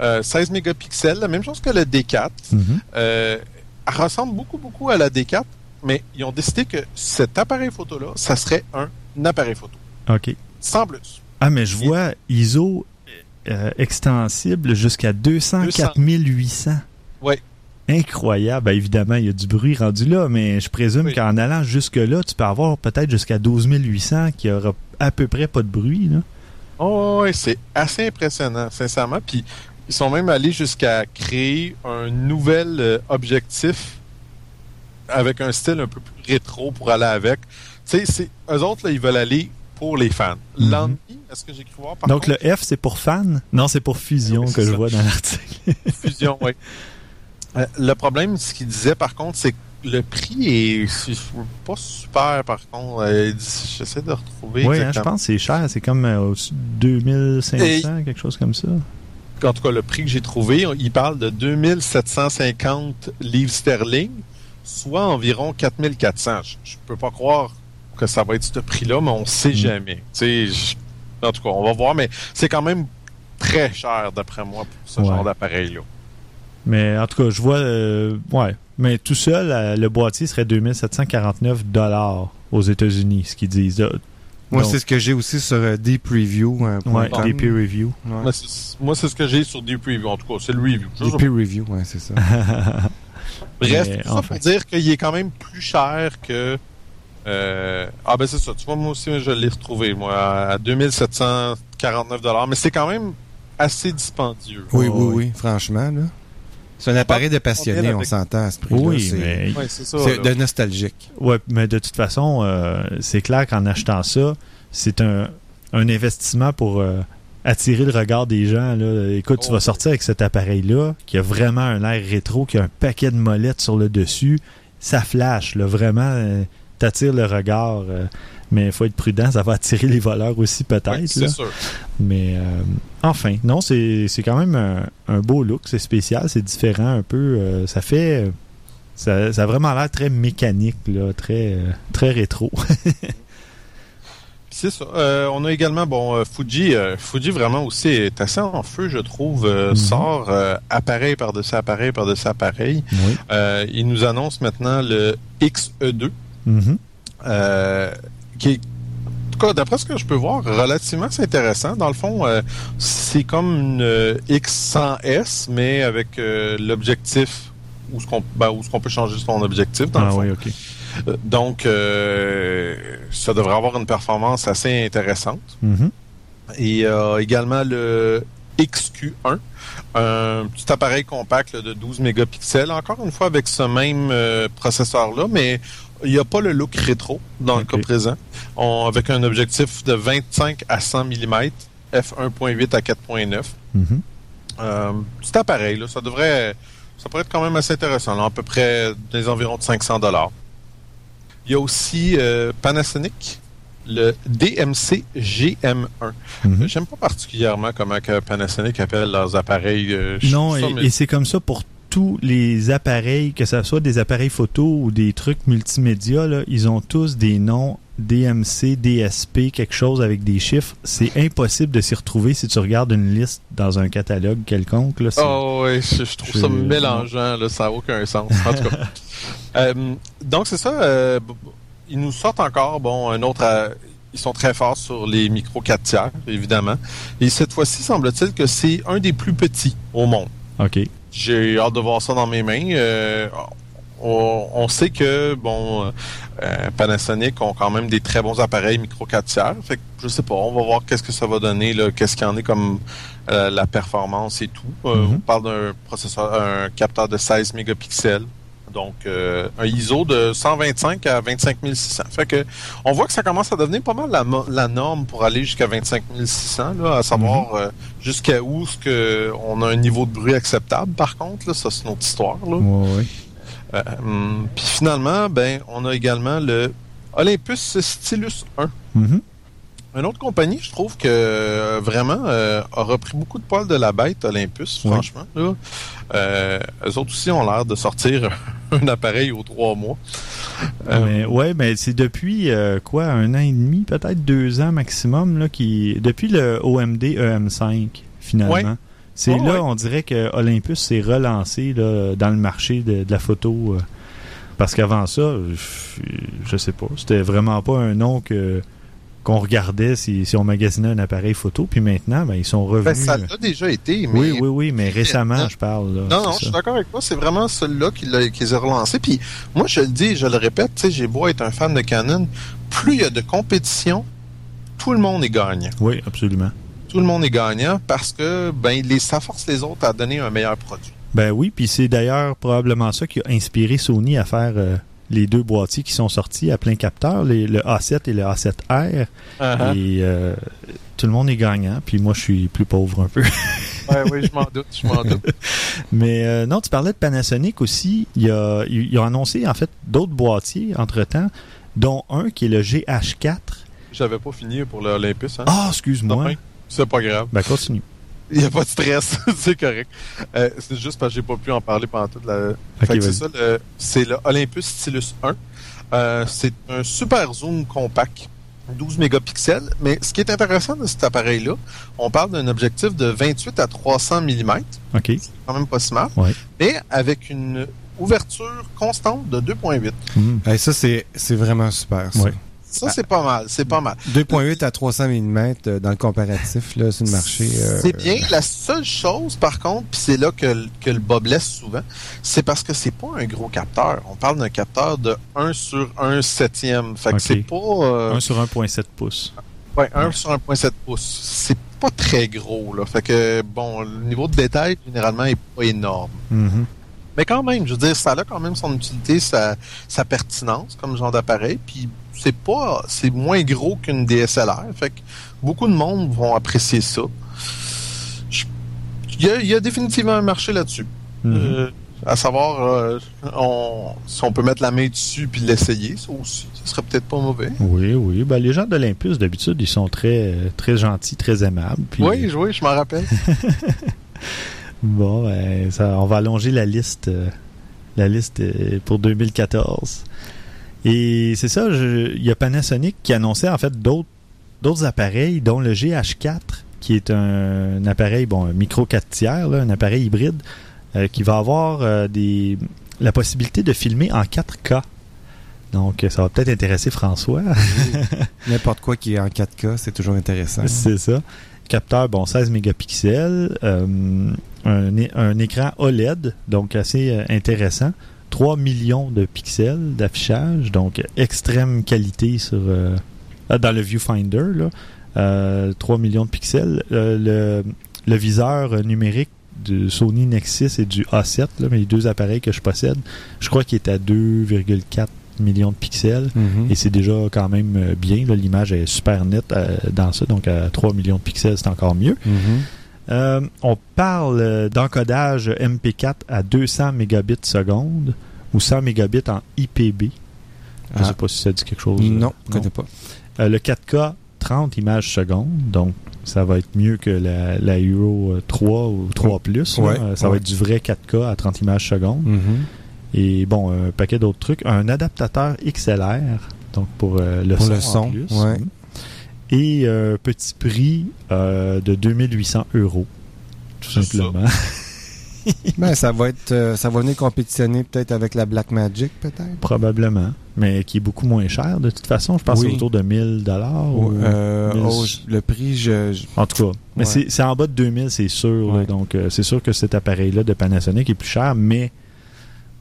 euh, 16 mégapixels, la même chose que le D4. Mhm. Euh, elle ressemble beaucoup, beaucoup à la D4, mais ils ont décidé que cet appareil photo-là, ça serait un appareil photo. OK. Sans plus. Ah, mais je vois ISO euh, extensible jusqu'à 204 800. Oui. Incroyable. Ben, évidemment, il y a du bruit rendu là, mais je présume Oui. qu'en allant jusque-là, tu peux avoir peut-être jusqu'à 12 800 qui aura à peu près pas de bruit. Là. Oh, ouais, c'est assez impressionnant, sincèrement. Puis ils sont même allés jusqu'à créer un nouvel euh, objectif avec un style un peu plus rétro pour aller avec. Tu sais, c'est eux autres là, ils veulent aller pour les fans. L'ennui, est-ce que j'ai cru voir par Donc contre, le F, c'est pour fan? Non, c'est pour fusion Oui, c'est que je vois dans l'article. fusion, oui. Euh, le problème, ce qu'il disait par contre, c'est que le prix est pas super par contre. Euh, J'essaie de retrouver. Oui, hein, je pense que c'est cher. C'est comme euh, au-dessus de 2500, quelque chose comme ça. En tout cas, le prix que j'ai trouvé, il parle de 2750 livres sterling, soit environ 4400. Je, je peux pas croire que ça va être ce prix-là, mais on sait Mm. jamais. Je- en tout cas, on va voir, mais c'est quand même très cher, d'après moi, pour ce Ouais. genre d'appareil-là. Mais en tout cas, je vois. euh, ouais. Mais tout seul, euh, le boîtier serait 2749 dollars aux États-Unis, ce qu'ils disent. Moi, c'est ce que j'ai aussi sur euh, Deep Review. hein, point Ouais, com. des peer review. Ouais. Moi, c'est ce que j'ai sur des previews. En tout cas, c'est le review. Deep Review, ouais, c'est ça. Bref, Mais tout ça enfin. pour dire qu'il est quand même plus cher que. euh, Ah, ben c'est ça. Tu vois, moi aussi, je l'ai retrouvé, moi, à 2749 Mais c'est quand même assez dispendieux. Oui, oui, ouais. oui, franchement, là. C'est un appareil de passionné, avec- on s'entend à ce prix-là. Oui, c'est mais Ouais, c'est ça. c'est là. de nostalgique. Ouais, mais de toute façon, euh, c'est clair qu'en achetant ça, c'est un, un investissement pour euh, attirer le regard des gens. Là. Écoute, tu vas sortir avec cet appareil-là, qui a vraiment un air rétro, qui a un paquet de molettes sur le dessus. Ça flash, là, vraiment, euh, t'attires le regard. euh, mais il faut être prudent, ça va attirer les voleurs aussi peut-être. c'est là. sûr. Mais euh, enfin, non, c'est quand même un, un beau look, c'est spécial, c'est différent un peu. euh, ça fait. Ça, ça a vraiment l'air très mécanique, là, très, euh, très rétro. C'est ça. Euh, on a également, bon, Fuji. euh, Fuji vraiment aussi est assez en feu, je trouve. euh, Mhm. Sort appareil par-dessus appareil par-dessus appareil. oui. Il nous annonce maintenant le XE2. Mhm. qui cas, d'après ce que je peux voir, relativement c'est intéressant. Dans le fond, euh, c'est comme une euh, X100S, mais avec euh, l'objectif où ce qu'on ben, où ce qu'on peut changer son objectif dans le Ah fond. oui, ok. Euh, Donc, euh, ça devrait avoir une performance assez intéressante. Mhm. Et euh, également le XQ1, un petit appareil compact là, de 12 mégapixels, encore une fois avec ce même euh, processeur-là, mais il n'y a pas le look rétro dans le cas présent. On- avec un objectif de 25 à 100 mm, f1.8 à 4.9. Mhm. Euh, petit appareil, là, ça devrait, ça pourrait être quand même assez intéressant, là, à peu près des environs de 500 dollars. Il y a aussi euh, Panasonic, le DMC GM1. Mhm. J'aime pas particulièrement comment que Panasonic appelle leurs appareils. euh, Non, et, mais- et c'est comme ça pour tous les appareils, que ce soit des appareils photo ou des trucs multimédia, là, ils ont tous des noms DMC, DSP, quelque chose avec des chiffres. C'est impossible de s'y retrouver si tu regardes une liste dans un catalogue quelconque. Là, Oh oui, je, je trouve Je- ça mélangeant, là, ça n'a aucun sens. En tout cas. Euh, donc c'est ça, euh, ils nous sortent encore, bon, un autre... euh, ils sont très forts sur les micros 4 tiers, évidemment. Et cette fois-ci, semble-t-il que c'est un des plus petits au monde. OK. J'ai hâte de voir ça dans mes mains. Euh, on, on sait que bon, euh, Panasonic ont quand même des très bons appareils micro 4 tiers. Fait que je sais pas, on va voir qu'est-ce que ça va donner, qu'est-ce qu'il y en est comme euh, la performance et tout. Euh, Mhm. On parle d'un processeur, un capteur de 16 mégapixels. Donc euh, un ISO de 125 à 25 600. Fait que on voit que ça commence à devenir pas mal la, norme pour aller jusqu'à 25 600, là, à savoir euh, jusqu'à où ce que on a un niveau de bruit acceptable. Par contre, là, ça c'est notre histoire. Là. Ouais, ouais. Euh, hum, Puis finalement, ben, on a également le Olympus Stylus 1. Mhm. Une autre compagnie, je trouve que euh, vraiment euh, a repris beaucoup de poils de la bête, Olympus, Oui. franchement. Là. Euh, eux autres aussi ont l'air de sortir un appareil aux trois mois. Euh, Mais, ouais, mais c'est depuis quoi, un an et demi, peut-être deux ans maximum, là, qui depuis le OMD EM5 finalement. Ouais. C'est Oh, là, ouais. on dirait que Olympus s'est relancé là, dans le marché de, de la photo. parce qu'avant ça, je, je sais pas, c'était vraiment pas un nom que qu'on regardait si, si on magasinait un appareil photo. Puis maintenant, ben, ils sont Ben, revenus. ça l'a déjà été, mais oui, oui, oui, mais récemment, je parle. là, Non, non, je suis d'accord avec toi. C'est vraiment celui-là qui, qui les a relancés. Puis moi, je le dis, je le répète, tu sais, j'ai beau être un fan de Canon, plus il y a de compétition, tout le monde est gagnant. Oui, absolument. Tout le monde est gagnant parce que ben les, ça force les autres à donner un meilleur produit. Ben oui, puis c'est d'ailleurs probablement ça qui a inspiré Sony à faire euh, les deux boîtiers qui sont sortis à plein capteur, les- le A7 et le A7R. Uh-huh. Et euh, tout le monde est gagnant, puis moi je suis plus pauvre un peu. Ouais, oui, je m'en doute, je m'en doute. Mais euh, non, tu parlais de Panasonic aussi. Il ils ont annoncé en fait d'autres boîtiers entre-temps, dont un qui est le GH4. J'avais pas fini pour l'Olympus. Hein? Ah, excuse-moi. C'est pas grave. Ben continue. Il n'y a pas de stress, c'est correct. Euh, c'est juste parce que j'ai pas pu en parler pendant toute la. Ok, Fait que c'est ça, le- c'est le Olympus Stylus 1. Euh, c'est un super zoom compact, 12 mégapixels. Mais ce qui est intéressant de cet appareil-là, on parle d'un objectif de 28 à 300 mm, OK. quand même pas si mal, Ouais. mais avec une ouverture constante de 2.8. Hmm. Hey, ça, c'est c'est vraiment super. ça. Ouais. Ça, c'est pas mal, c'est pas mal. 2.8 à 300 mm euh, dans le comparatif là, sur le marché. euh, C'est bien. La seule chose, par contre, puis c'est là que, le- que le bas blesse souvent, c'est parce que c'est pas un gros capteur. On parle d'un capteur de 1 sur 1 septième. Fait que c'est pas... euh, 1 sur 1.7 pouces. ouais, 1 sur 1.7 pouces. C'est pas très gros, là. Fait que, bon, le niveau de détail, généralement, est pas énorme. Mhm. Mais quand même, je veux dire, ça a quand même son utilité, sa, sa pertinence comme genre d'appareil. Puis c'est pas, c'est moins gros qu'une DSLR. Fait que beaucoup de monde vont apprécier ça. Il y, a, il y a définitivement un marché là-dessus. Mhm. Euh, à savoir, euh, on, si on peut mettre la main dessus puis l'essayer, ça aussi, ce serait peut-être pas mauvais. Oui, oui. Ben, les gens d'Olympus, d'habitude, ils sont très, euh, très gentils, très aimables. Puis, Oui, oui, je m'en rappelle. Bon, ben, ça, on va allonger la liste, euh, la liste euh, pour 2014. Et c'est ça, il y a Panasonic qui annonçait en fait d'autres d'autres appareils, dont le GH4, qui est un, un appareil, bon, un micro 4 tiers, là, un appareil hybride, euh, qui va avoir des, la possibilité de filmer en 4K. Donc, ça va peut-être intéresser François. N'importe quoi qui est en 4K, c'est toujours intéressant. C'est ça. Capteur, bon, 16 mégapixels. euh, un, écran OLED, donc assez euh, intéressant. 3 millions de pixels d'affichage, donc extrême qualité sur euh, dans le viewfinder. Là. Euh, 3 millions de pixels. Le, viseur numérique du Sony Nexus et du A7, là, mais les deux appareils que je possède, je crois qu'il est à 2,4 millions de pixels. Mhm. Et c'est déjà quand même euh, bien. L'image est super nette euh, dans ça. Donc à 3 millions de pixels, c'est encore mieux. Mhm. Euh, on parle d'encodage MP4 à 200 mégabits seconde ou 100 mégabits en IPB. Je ne Ah. sais pas si ça dit quelque chose. Non, je Euh, connais pas. Euh, le 4K, 30 images secondes. Donc ça va être mieux que la, la Euro euh, 3 ou 3 Plus. Ouais, ça va être du vrai 4K à 30 images secondes. Mhm. Et bon, un paquet d'autres trucs. Un adaptateur XLR, donc pour euh, le Pour son. le en son, plus. ouais. Et euh, petit prix euh, de 2800 euros. Tout simplement. Ben, ça va être, euh, ça va venir compétitionner peut-être avec la Blackmagic, peut-être? Probablement. Mais qui est beaucoup moins cher de toute façon. Je pense que Oui. c'est autour de 1000 dollars. Ou, euh, oh, le prix, je, je- En tout cas. Mais Ouais. c'est- c'est en bas de 2000, c'est sûr. là. Donc, euh, c'est sûr que cet appareil-là de Panasonic est plus cher, mais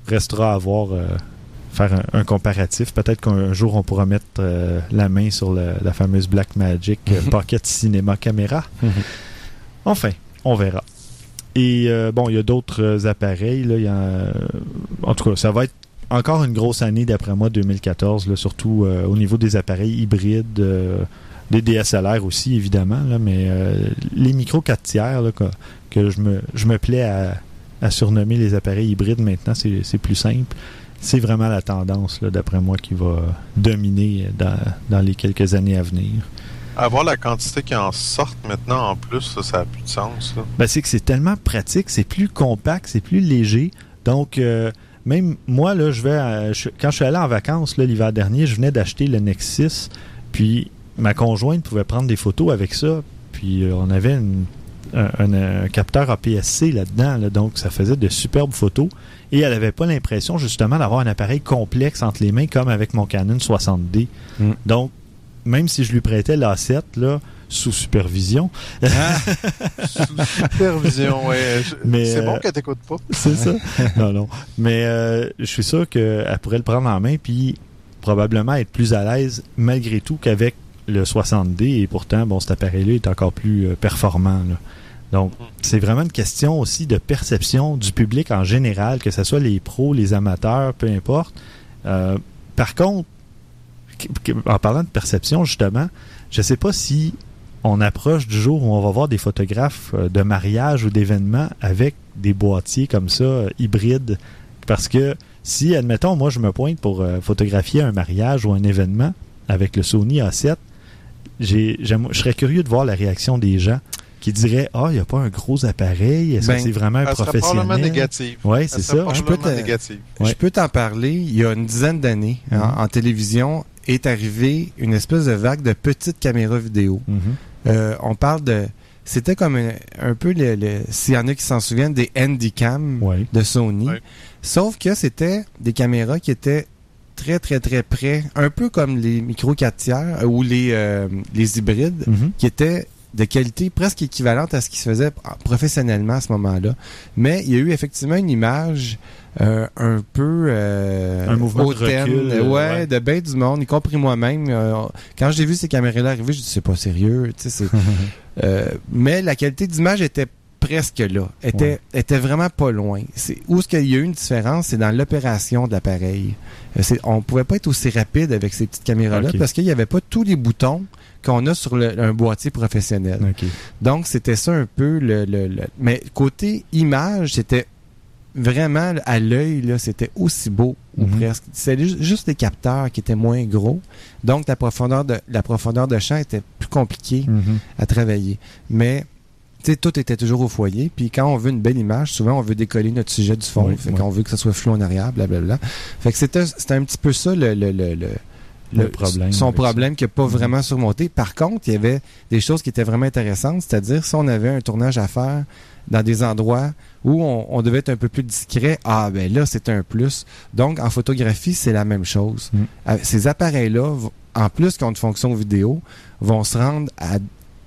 restera à voir. euh, faire un, un comparatif. Peut-être qu'un jour, on pourra mettre euh, la main sur le- la fameuse Blackmagic euh, Pocket Cinema Camera. Mhm. Enfin, on verra. Et euh, bon, il y a d'autres appareils. Là, il y a, en tout cas, ça va être encore une grosse année d'après moi, 2014, là, surtout au niveau des appareils hybrides, des DSLR aussi, évidemment, là, mais euh, les micros 4 tiers là, que, que je, me, je me plais à, à surnommer les appareils hybrides maintenant, c'est plus simple. C'est vraiment la tendance, d'après moi, qui va dominer dans, dans les quelques années à venir. Avoir la quantité qui en sortent maintenant en plus, ça, ça a plus de sens. Ben, c'est que c'est tellement pratique, c'est plus compact, c'est plus léger. Donc, euh, même moi, là, je vais à- je- quand je suis allé en vacances l'hiver dernier, je venais d'acheter le Nexus. Puis, ma conjointe pouvait prendre des photos avec ça. Puis, euh, on avait une- un, un- un capteur APS-C là-dedans. là, donc, ça faisait de superbes photos. Et elle n'avait pas l'impression, justement, d'avoir un appareil complexe entre les mains, comme avec mon Canon 60D. Mm. Donc, même si je lui prêtais l'A7, là, sous supervision, Sous supervision, Mais, C'est euh, bon qu'elle t'écoute pas. c'est ça. non, non. Mais euh, je suis sûr qu'elle pourrait le prendre en main, puis probablement être plus à l'aise malgré tout qu'avec le 60D. Et pourtant, bon, cet appareil-là est encore plus euh, performant. là. Donc, c'est vraiment une question aussi de perception du public en général, que ce soit les pros, les amateurs, peu importe. Euh, par contre, en parlant de perception, justement, je sais pas si on approche du jour où on va voir des photographes euh, de mariage ou d'événements avec des boîtiers comme ça, euh, hybrides. Parce que si, admettons, moi, je me pointe pour photographier un mariage ou un événement avec le Sony A7, j'ai- j'aime- je serais curieux de voir la réaction des gens qui diraient Ah, il n'y a pas un gros appareil, est-ce Ben, que c'est vraiment un serait probablement professionnel négative. Oui, c'est ça. Je peux. Je peux t'en parler. Il y a une dizaine d'années, en- Mhm. en, télévision, est arrivée une espèce de vague de petites caméras vidéo. Mhm. Euh, on parle de... C'était comme un, un peu, le, le- s'il y en a qui s'en souviennent, des Handycam Ouais. de Sony. Ouais. Sauf que c'était des caméras qui étaient très, très, très près, un peu comme les micro 4 tiers euh, ou les, euh, les hybrides, Mhm. qui étaient de qualité presque équivalente à ce qui se faisait professionnellement à ce moment-là. Mais il y a eu effectivement une image euh, un peu euh, Un mouvement de hautaine, recul, euh, ouais, ouais. de bien du monde, y compris moi-même. Euh, quand j'ai vu ces caméras-là arriver, je dis c'est pas sérieux, tu sais, c'est mais la qualité d'image était presque là, était Ouais. était vraiment pas loin. C'est où ce qu'il y a eu une différence, c'est dans l'opération de l'appareil. Euh, on pouvait pas être aussi rapide avec ces petites caméras-là parce qu'il y avait pas tous les boutons qu'on a sur le- un boîtier professionnel. Donc c'était ça un peu le, le- le- mais côté image, c'était vraiment à l'œil là, c'était aussi beau ou Mhm. presque. Ju- juste les capteurs qui étaient moins gros. Donc la profondeur de la profondeur de champ était plus compliquée Mhm. à travailler. Mais tu sais, tout était toujours au foyer. Puis quand on veut une belle image, souvent on veut décoller notre sujet du fond. Oui, fait oui. qu'on veut que ça soit flou en arrière, blablabla. Fait que c'était, c'était un petit peu ça le, le, le, le- Le problème Son problème qui n'a pas Mhm. vraiment surmonté. Par contre, il y avait des choses qui étaient vraiment intéressantes. C'est-à-dire, si on avait un tournage à faire dans des endroits où on, on devait être un peu plus discret, ah ben là, c'est un plus. Donc, en photographie, c'est la même chose. Mhm. Euh, Ces appareils-là, en plus qu'ils ont une fonction vidéo, vont se rendre à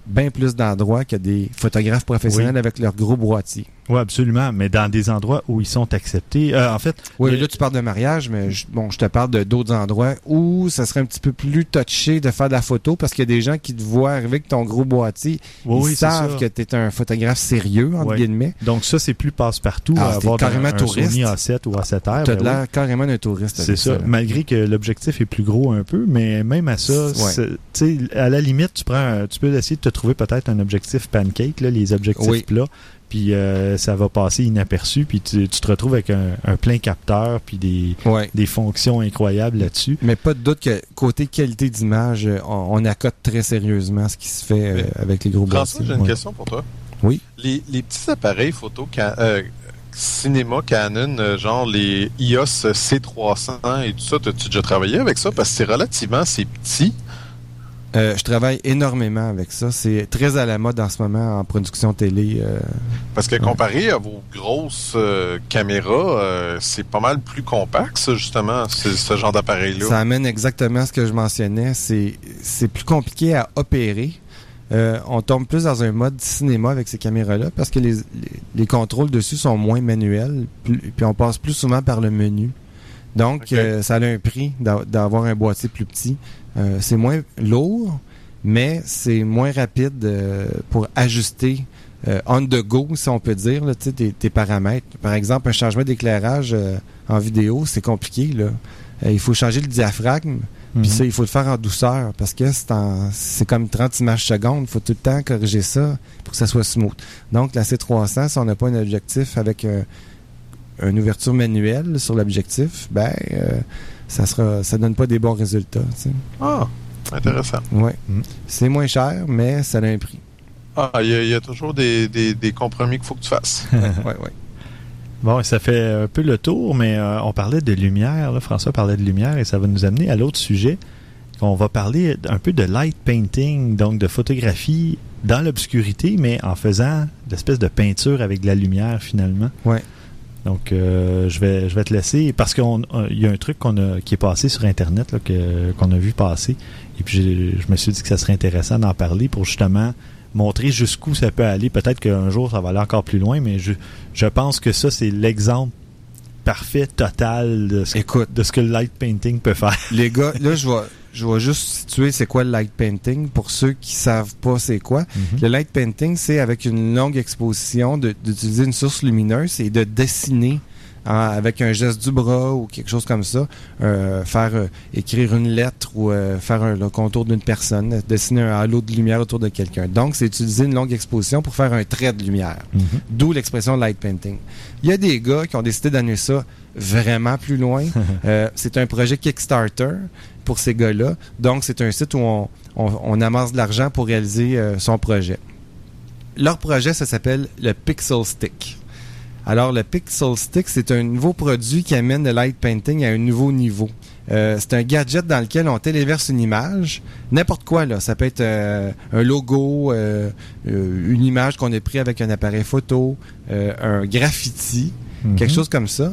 bien plus d'endroits que des photographes professionnels Oui. avec leur gros boîtier. Oui, absolument, mais dans des endroits où ils sont acceptés. Euh, en fait, Oui, là, tu parles de mariage, mais je, bon, je te parle de d'autres endroits où ça serait un petit peu plus touché de faire de la photo parce qu'il y a des gens qui te voient arriver avec ton gros boîtier. oui, ils oui, savent que tu es un photographe sérieux, entre guillemets. Donc ça, c'est plus passe-partout à avoir carrément un touriste. Sony A7 ou A7R. Tu as oui. l'air carrément d'un touriste. C'est ça. là. Malgré que l'objectif est plus gros un peu, mais même à ça, Ouais. c'est- tu sais, à la limite, tu prends, un- tu peux essayer de te trouver peut-être un objectif pancake, là, les objectifs plats, puis euh, ça va passer inaperçu, puis tu, tu te retrouves avec un, un plein capteur, puis des, Ouais. des fonctions incroyables là-dessus. Mais pas de doute que côté qualité d'image, euh, on, on accote très sérieusement ce qui se fait euh, avec les gros François, j'ai une Ouais. question pour toi. Oui. Les, les petits appareils photo ca- euh, cinéma Canon, genre les EOS C300 et tout ça, as-tu déjà travaillé avec ça? Parce que c'est relativement, c'est petit. Euh, je travaille énormément avec ça. C'est très à la mode en ce moment en production télé. euh, Parce que comparé à vos grosses euh, caméras, euh, c'est pas mal plus compact, ça, justement, ce, genre d'appareil-là. Ça amène exactement ce que je mentionnais. C'est c'est plus compliqué à opérer. Euh, on tombe plus dans un mode cinéma avec ces caméras-là parce que les, les, les contrôles dessus sont moins manuels. plus- puis on passe plus souvent par le menu. Donc, euh, ça a un prix d'a- d'avoir un boîtier plus petit. Euh, c'est moins lourd, mais c'est moins rapide euh, pour ajuster euh, on the go, si on peut dire, là, tu sais, tes, tes paramètres. Par exemple, un changement d'éclairage euh, en vidéo, c'est compliqué. Là. Euh, il faut changer le diaphragme, puis Mhm. ça, il faut le faire en douceur parce que c'est en- c'est comme 30 images secondes. Il faut tout le temps corriger ça pour que ça soit smooth. Donc, la C300, si on n'a pas un objectif avec euh, une ouverture manuelle sur l'objectif, ben, euh, ça sera, ça donne pas des bons résultats. Ah, intéressant. Ouais. Mhm. C'est moins cher, mais ça a un prix. Ah, il y, a- il y a toujours des, des- des compromis qu'il faut que tu fasses. ouais, ouais. Bon, ça fait un peu le tour, mais euh, on parlait de lumière. là. François parlait de lumière et ça va nous amener à l'autre sujet. On va parler un peu de light painting, donc de photographie dans l'obscurité, mais en faisant l'espèce de peinture avec de la lumière finalement. Ouais. Donc, euh, je, vais, je vais te laisser parce qu'il y a un truc qu'on a, qui est passé sur Internet, là, que, qu'on a vu passer. Et puis, je me suis dit que ça serait intéressant d'en parler pour justement montrer jusqu'où ça peut aller. Peut-être qu'un jour, ça va aller encore plus loin, mais je, je pense que ça, c'est l'exemple parfait, total de ce, Écoute, de ce que le light painting peut faire. les gars, là, je vais, je vais juste situer c'est quoi le light painting pour ceux qui savent pas c'est quoi. Le light painting, c'est avec une longue exposition de- d'utiliser une source lumineuse et de dessiner hein, avec un geste du bras ou quelque chose comme ça, euh, faire euh, écrire une lettre ou euh, faire un- le contour d'une personne, dessiner un halo de lumière autour de quelqu'un. Donc, c'est utiliser une longue exposition pour faire un trait de lumière. Mhm. D'où l'expression light painting. Il y a des gars qui ont décidé d'amener ça vraiment plus loin. Euh, c'est un projet Kickstarter pour ces gars-là. Donc, c'est un site où on, on- on amasse de l'argent pour réaliser euh, son projet. Leur projet, ça s'appelle le Pixel Stick. Alors, le Pixel Stick, c'est un nouveau produit qui amène le light painting à un nouveau niveau. Euh, c'est un gadget dans lequel on téléverse une image, n'importe quoi là. Ça peut être euh, un logo, euh, une image qu'on a pris avec un appareil photo, euh, un graffiti, quelque Mhm. chose comme ça.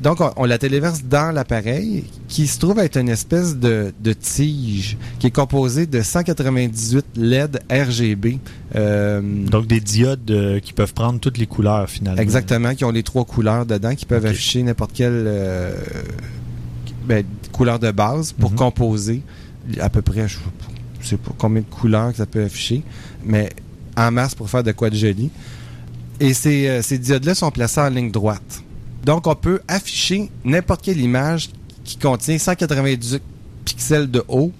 Donc, on, on la téléverse dans l'appareil qui se trouve être une espèce de, de tige qui est composée de 198 LED RGB. Euh, Donc, des diodes euh, qui peuvent prendre toutes les couleurs, finalement. Exactement, qui ont les trois couleurs dedans, qui peuvent afficher n'importe quelle euh, ben, couleur de base pour Mhm. composer à peu près, je je sais pas combien de couleurs que ça peut afficher, mais en masse pour faire de quoi de joli. Et ces, euh, ces diodes-là sont placées en ligne droite. Donc, on peut afficher n'importe quelle image qui contient 198 pixels de haut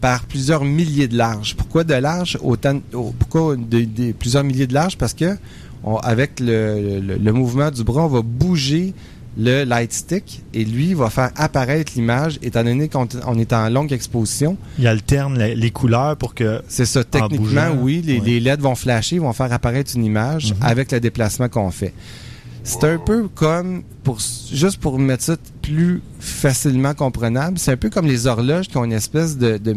par plusieurs milliers de large. Pourquoi de large autant au- Pourquoi de, de- plusieurs milliers de large Parce que on- avec le, le- le mouvement du bras, on va bouger le light stick et lui va faire apparaître l'image étant donné qu'on on est en longue exposition. Il alterne les couleurs pour que. C'est ça, techniquement, bougeant, oui, les, ouais. les LED vont flasher, vont faire apparaître une image Mhm. avec le déplacement qu'on fait. C'est un peu comme, pour juste pour mettre ça plus facilement comprenable, c'est un peu comme les horloges qui ont une espèce de, de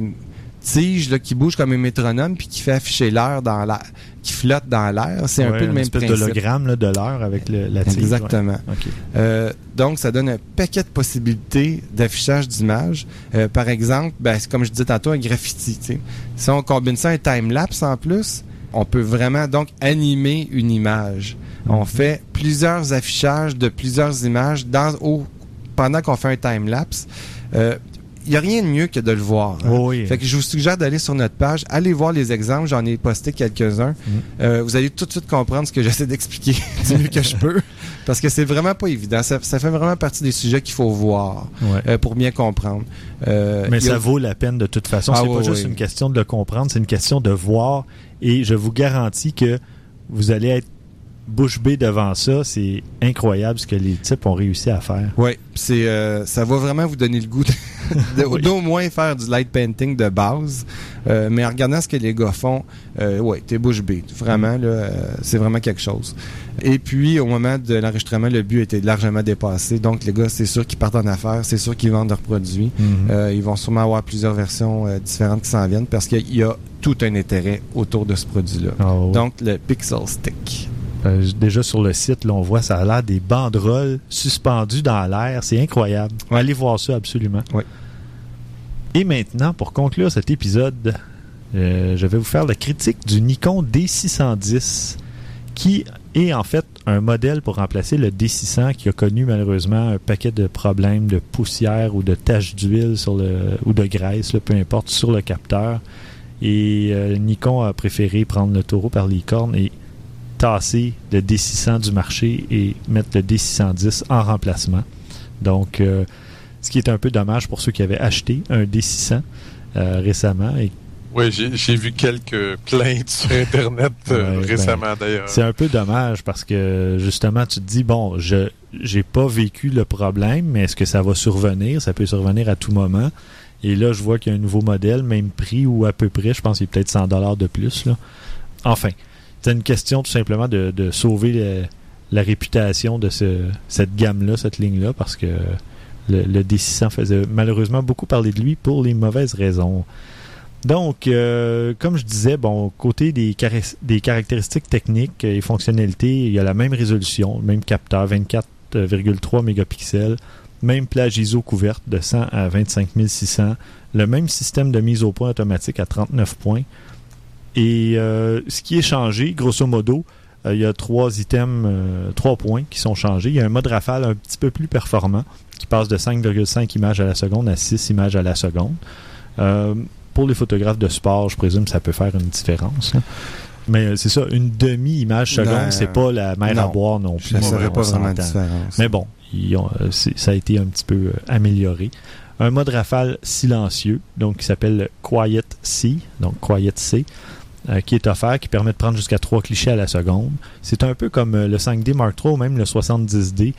tige là, qui bouge comme un métronome puis qui fait afficher l'heure dans l'air, qui flotte dans l'air. C'est un peu le une même espèce principe. d'hologramme là, de l'heure avec le, la tige. Exactement. ouais. OK. Euh, donc, ça donne un paquet de possibilités d'affichage d'images. Euh, par exemple, ben, c'est comme je disais tantôt, un graffiti. Si on combine ça à un time-lapse en plus, on peut vraiment donc animer une image. On fait plusieurs affichages de plusieurs images dans, au, pendant qu'on fait un time-lapse. Euh, Il n'y a rien de mieux que de le voir. hein. Oh oui. Fait que je vous suggère d'aller sur notre page, allez voir les exemples, j'en ai posté quelques-uns. Mhm. Euh, vous allez tout de suite comprendre ce que j'essaie d'expliquer du mieux que je peux, parce que c'est vraiment pas évident. Ça, ça fait vraiment partie des sujets qu'il faut voir Ouais. euh, pour bien comprendre. Euh, Mais a- ça vaut la peine de toute façon. Ah c'est pas juste une question de le comprendre, c'est une question de voir. Et je vous garantis que vous allez être bouche bée devant ça. C'est incroyable ce que les types ont réussi à faire. Oui, c'est euh, ça va vraiment vous donner le goût Oui. d'au moins faire du light painting de base. Euh, mais en regardant ce que les gars font, euh, ouais, t'es bouche bée. Vraiment, là, euh, c'est vraiment quelque chose. Et puis, au moment de l'enregistrement, le but était largement dépassé. Donc, les gars, c'est sûr qu'ils partent en affaires, c'est sûr qu'ils vendent leurs produits. Mhm. Ils vont sûrement avoir plusieurs versions différentes qui s'en viennent parce qu'il y a tout un intérêt autour de ce produit-là. Ah. Donc, le Pixel Stick. Euh, déjà sur le site, là, on voit ça a l'air des banderoles suspendues dans l'air. C'est incroyable. Allez voir ça absolument. Oui. Et maintenant, pour conclure cet épisode, euh, je vais vous faire la critique du Nikon D610, qui est en fait un modèle pour remplacer le D600 qui a connu malheureusement un paquet de problèmes de poussière ou de taches d'huile sur le ou de graisse, là, peu importe, sur le capteur. Et euh, Nikon a préféré prendre le taureau par les cornes et tasser le D600 du marché et mettre le D610 en remplacement. Donc, euh, ce qui est un peu dommage pour ceux qui avaient acheté un D600 euh, récemment. Et Oui, j'ai vu quelques plaintes sur Internet euh, Ouais, ben, récemment d'ailleurs. c'est un peu dommage parce que justement, tu te dis, bon, je j'ai pas vécu le problème, mais est-ce que ça va survenir? Ça peut survenir à tout moment. Et là, je vois qu'il y a un nouveau modèle, même prix ou à peu près, je pense qu'il est peut-être 100 dollars de plus. Là. Enfin, c'est une question tout simplement de, sauver la réputation de ce, cette gamme-là, cette ligne-là, parce que le, le D600 faisait malheureusement beaucoup parler de lui pour les mauvaises raisons. Donc, euh, comme je disais, bon, côté des, des caractéristiques techniques et fonctionnalités, il y a la même résolution, le même capteur 24 48,3 mégapixels. Même plage ISO couverte de 100 à 25 600. Le même système de mise au point automatique à 39 points. Et euh, ce qui est changé, grosso modo, euh, il y a trois items, euh, trois points qui sont changés. Il y a un mode rafale un petit peu plus performant qui passe de 5,5 images à la seconde à 6 images à la seconde. Euh, pour les photographes de sport, je présume que ça peut faire une différence. Mais c'est ça, une demi-image seconde, Non, c'est pas la mer à boire non plus. Je ne pas vraiment différence. Mais bon, ont, ça a été un petit peu amélioré. Un mode rafale silencieux, donc qui s'appelle Quiet C, donc Quiet C, euh, qui est offert, qui permet de prendre jusqu'à 3 clichés à la seconde. C'est un peu comme euh, le 5D Mark III ou même le 70D.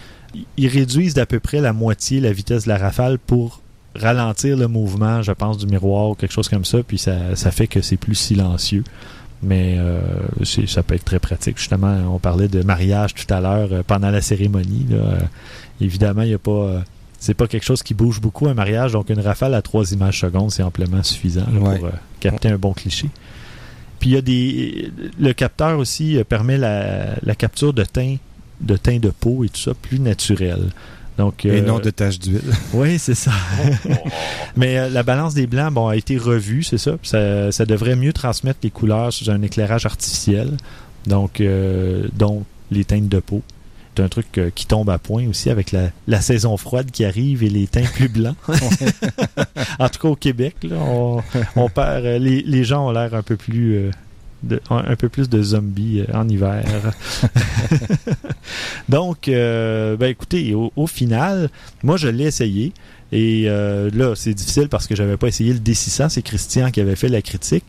Ils- réduisent d'à peu près la moitié la vitesse de la rafale pour ralentir le mouvement, je pense, du miroir ou quelque chose comme ça, puis ça, ça fait que c'est plus silencieux. Mais euh, ça peut être très pratique. Justement, on parlait de mariage tout à l'heure euh, pendant la cérémonie. là. Euh, évidemment, il y a pas. c'est pas quelque chose qui bouge beaucoup un mariage, donc une rafale à 3 images secondes, c'est amplement suffisant là, Ouais. pour capter un bon cliché. Puis il y a des. Le capteur aussi euh, permet la, la capture de teint, de teint de peau et tout ça plus naturel. Donc, Et euh, non de taches d'huile. oui, c'est ça. Mais euh, la balance des blancs bon, a été revue, c'est ça. Ça, ça devrait mieux transmettre les couleurs sous un éclairage artificiel. Donc, euh, donc les teintes de peau. C'est un truc euh, qui tombe à point aussi avec la, la saison froide qui arrive et les teints plus blancs. en tout cas au Québec, là, on, on perd. euh, les, les gens ont l'air un peu plus. euh, de- un, un peu plus de zombies euh, en hiver. Donc, ben écoutez, au, au final, moi je l'ai essayé. Et là, c'est difficile parce que j'avais pas essayé le D600. C'est Christian qui avait fait la critique.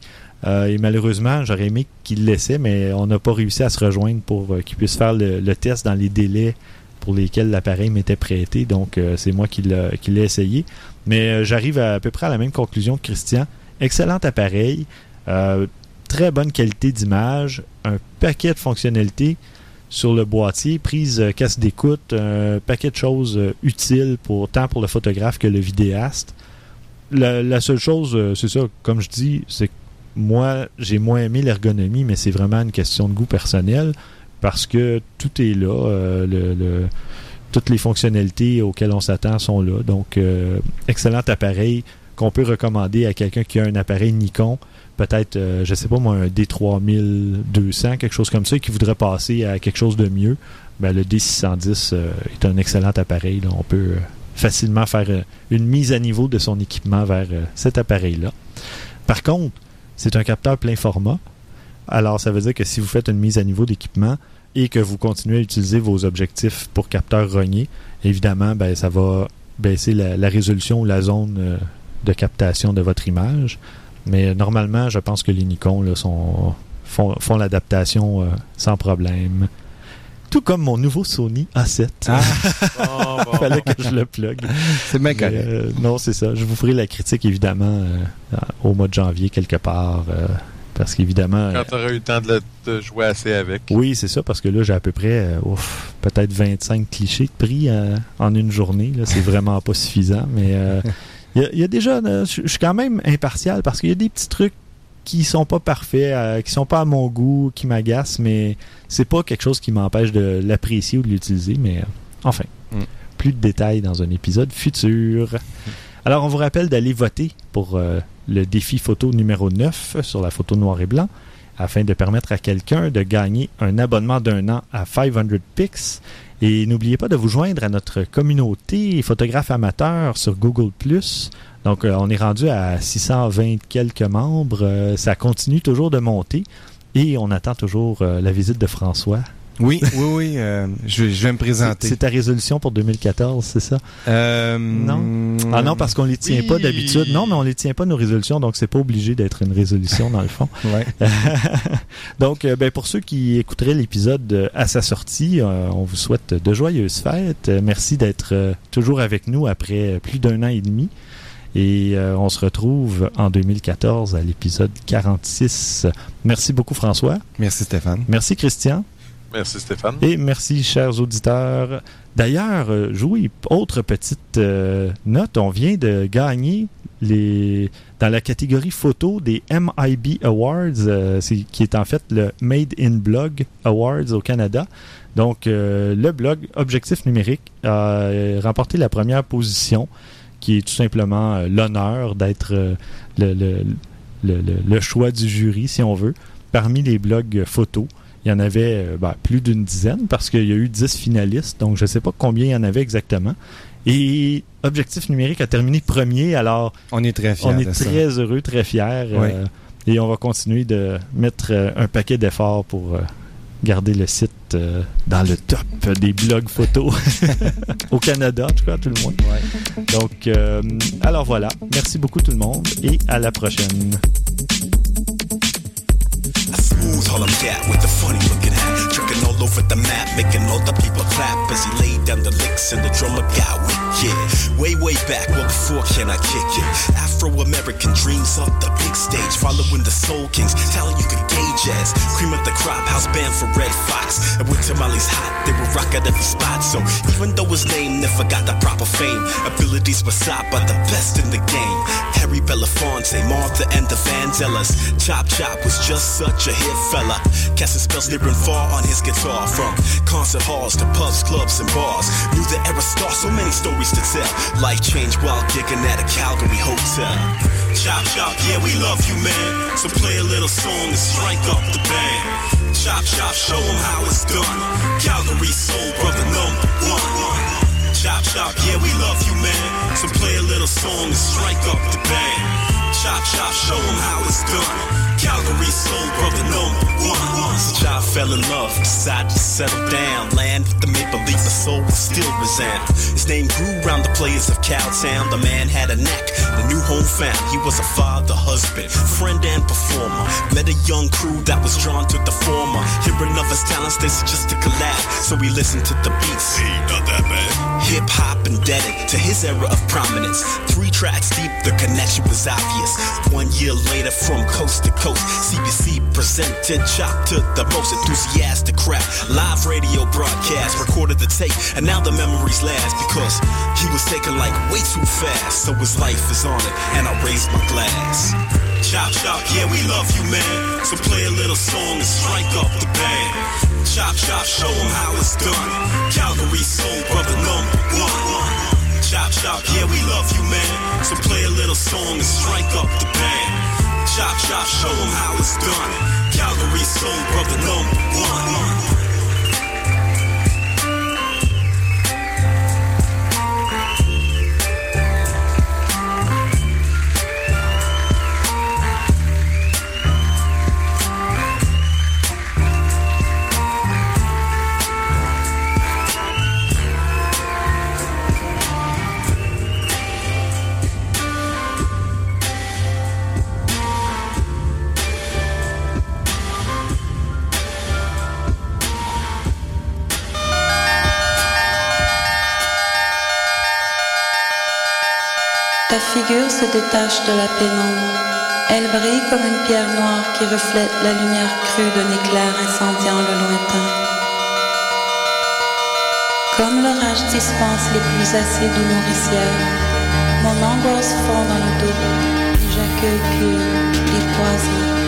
Euh, et malheureusement, j'aurais aimé qu'il le laissait, mais on n'a pas réussi à se rejoindre pour euh, qu'il puisse faire le, test dans les délais pour lesquels l'appareil m'était prêté. Donc, euh, c'est moi qui l'a- qui l'ai essayé. Mais j'arrive à, peu près à la même conclusion que Christian. Excellent appareil. très bonne qualité d'image. Un paquet de fonctionnalités sur le boîtier, prise casse d'écoute, un paquet de choses utiles pour tant pour le photographe que le vidéaste. La, la seule chose, c'est ça, comme je dis, c'est que moi, j'ai moins aimé l'ergonomie, mais c'est vraiment une question de goût personnel parce que tout est là. euh, toutes les fonctionnalités auxquelles on s'attend sont là. Donc, euh, excellent appareil qu'on peut recommander à quelqu'un qui a un appareil Nikon, peut-être, euh, je sais pas moi, un D3200, quelque chose comme ça, qui voudrait passer à quelque chose de mieux. Ben, le D610 euh, est un excellent appareil. On peut facilement faire une mise à niveau de son équipement vers cet appareil-là. Par contre, c'est un capteur plein format. Alors, ça veut dire que si vous faites une mise à niveau d'équipement et que vous continuez à utiliser vos objectifs pour capteur rogné, évidemment, ben, ça va baisser la, résolution ou la zone euh, de captation de votre image. Mais euh, normalement, je pense que les Nikon font l'adaptation euh, sans problème. Tout comme mon nouveau Sony A7. Ah, Bon, bon, Fallait que je le plug. c'est bien correct. euh, non, c'est ça. Je vous ferai la critique, évidemment, euh, au mois de janvier, quelque part. euh, parce qu'évidemment. Quand tu auras eu le temps de, le- de jouer assez avec. Oui, c'est ça, parce que là, j'ai à peu près, euh, ouf, peut-être 25 clichés de prix euh, en une journée. Là, c'est vraiment pas suffisant. Mais euh, il y, a- il y a déjà, je je suis quand même impartial parce qu'il y a des petits trucs qui sont pas parfaits, euh, qui sont pas à mon goût, qui m'agacent, mais c'est pas quelque chose qui m'empêche de l'apprécier ou de l'utiliser. Mais euh, enfin, Mm. plus de détails dans un épisode futur. Alors, on vous rappelle d'aller voter pour euh, le défi photo numéro 9 sur la photo noir et blanc afin de permettre à quelqu'un de gagner un abonnement d'un an à 500 Pix. Et n'oubliez pas de vous joindre à notre communauté photographe amateur sur Google+. Donc, euh, on est rendu à 620 quelques membres. Euh, ça continue toujours de monter. Et on attend toujours euh, la visite de François. Oui, oui, oui. euh, je, vais- je vais me présenter. c'est ta résolution pour 2014, c'est ça? Euh, Non? Ah non, parce qu'on les tient Oui. pas d'habitude. Non, mais on les tient pas nos résolutions, donc c'est pas obligé d'être une résolution dans le fond. Ouais. Donc, euh, ben, pour ceux qui écouteraient l'épisode à sa sortie, euh, on vous souhaite de joyeuses fêtes. Merci d'être euh, toujours avec nous après plus d'un an et demi. Et euh, on se retrouve en 2014 à l'épisode 46. Merci beaucoup François. Merci Stéphane. Merci Christian. Merci Stéphane. Et merci, chers auditeurs. D'ailleurs, euh, Jouy, autre petite euh, note, on vient de gagner les, dans la catégorie photo des MIB Awards, euh, qui est en fait le Made in Blog Awards au Canada. Donc, euh, le blog Objectif Numérique a remporté la première position, qui est tout simplement euh, l'honneur d'être euh, le, le- le- choix du jury, si on veut, parmi les blogs photos. Il y en avait euh, ben, plus d'une dizaine parce qu'il y a eu 10 finalistes, donc je ne sais pas combien il y en avait exactement. Et Objectif Numérique a terminé premier, alors On est très fiers on est de ça. très heureux, très fiers. Oui. et on va continuer de mettre un paquet d'efforts pour garder le site euh, dans le top des blogs photos au Canada, en tout cas, tout le monde. Donc, euh, alors voilà. Merci beaucoup tout le monde et à la prochaine. All over the map, making all the people clap as he laid down the licks and the drummer got wicked. Way, way back, well before can I kick it? Afro American dreams up the big stage, following the Soul Kings, talent you could gauge as. Cream of the crop, house band for Red Fox. And when Tamales hot, they would rock at every spot. So even though his name never got the proper fame, abilities were sought by the best in the game. Harry Belafonte, Martha and the Vandellas. Chop Chop was just such a hit fella. Casting spells near and far on his guitar. From concert halls to pubs, clubs, and bars. Knew the era star, so many stories to tell. Life changed while gigging at a Calgary hotel. Chop Chop, yeah, we love you, man. So play a little song and strike up the band. Chop Chop, show 'em how it's done. Calgary Soul Brother number one. Chop Chop, yeah, we love you, man. So play a little song and strike up the band. Chop Chop, show 'em how it's done. Calgary Soul Brother number one. So Chop fell in love, decided to settle down. Land with the maple leaf, the soul will still resound. His name grew round the players of Cowtown. The man had a knack, the new home found. He was a father, husband, friend, and performer. Met a young crew that was drawn to the former. Hearing of his talents, they suggested collab. So we listened to the beats. Not that bad. Hip hop indebted to his era of prominence. Three tracks deep, the connection was obvious. One year later, from coast to coast, CBC presented Chop to the most enthusiastic crowd. Live radio broadcast, recorded the tape, and now the memories last because he was taken like way too fast. So his life is on it, and I raise my glass. Chop chop, yeah, we love you, man. So play a little song and strike up the band. Chop chop, show 'em how it's done. Calgary Soul Brother number one. Chop chop, yeah, we love you, man. So play a little song and strike up the band. Chop chop, show 'em how it's done. Calgary Soul Brother number one. Figure se détache de la pénombre. Elle brille comme une pierre noire qui reflète la lumière crue d'un éclair incendiant le lointain. Comme l'orage dispense les pluies assez nourricières, mon angoisse fond dans le dos et j'accueille les poisons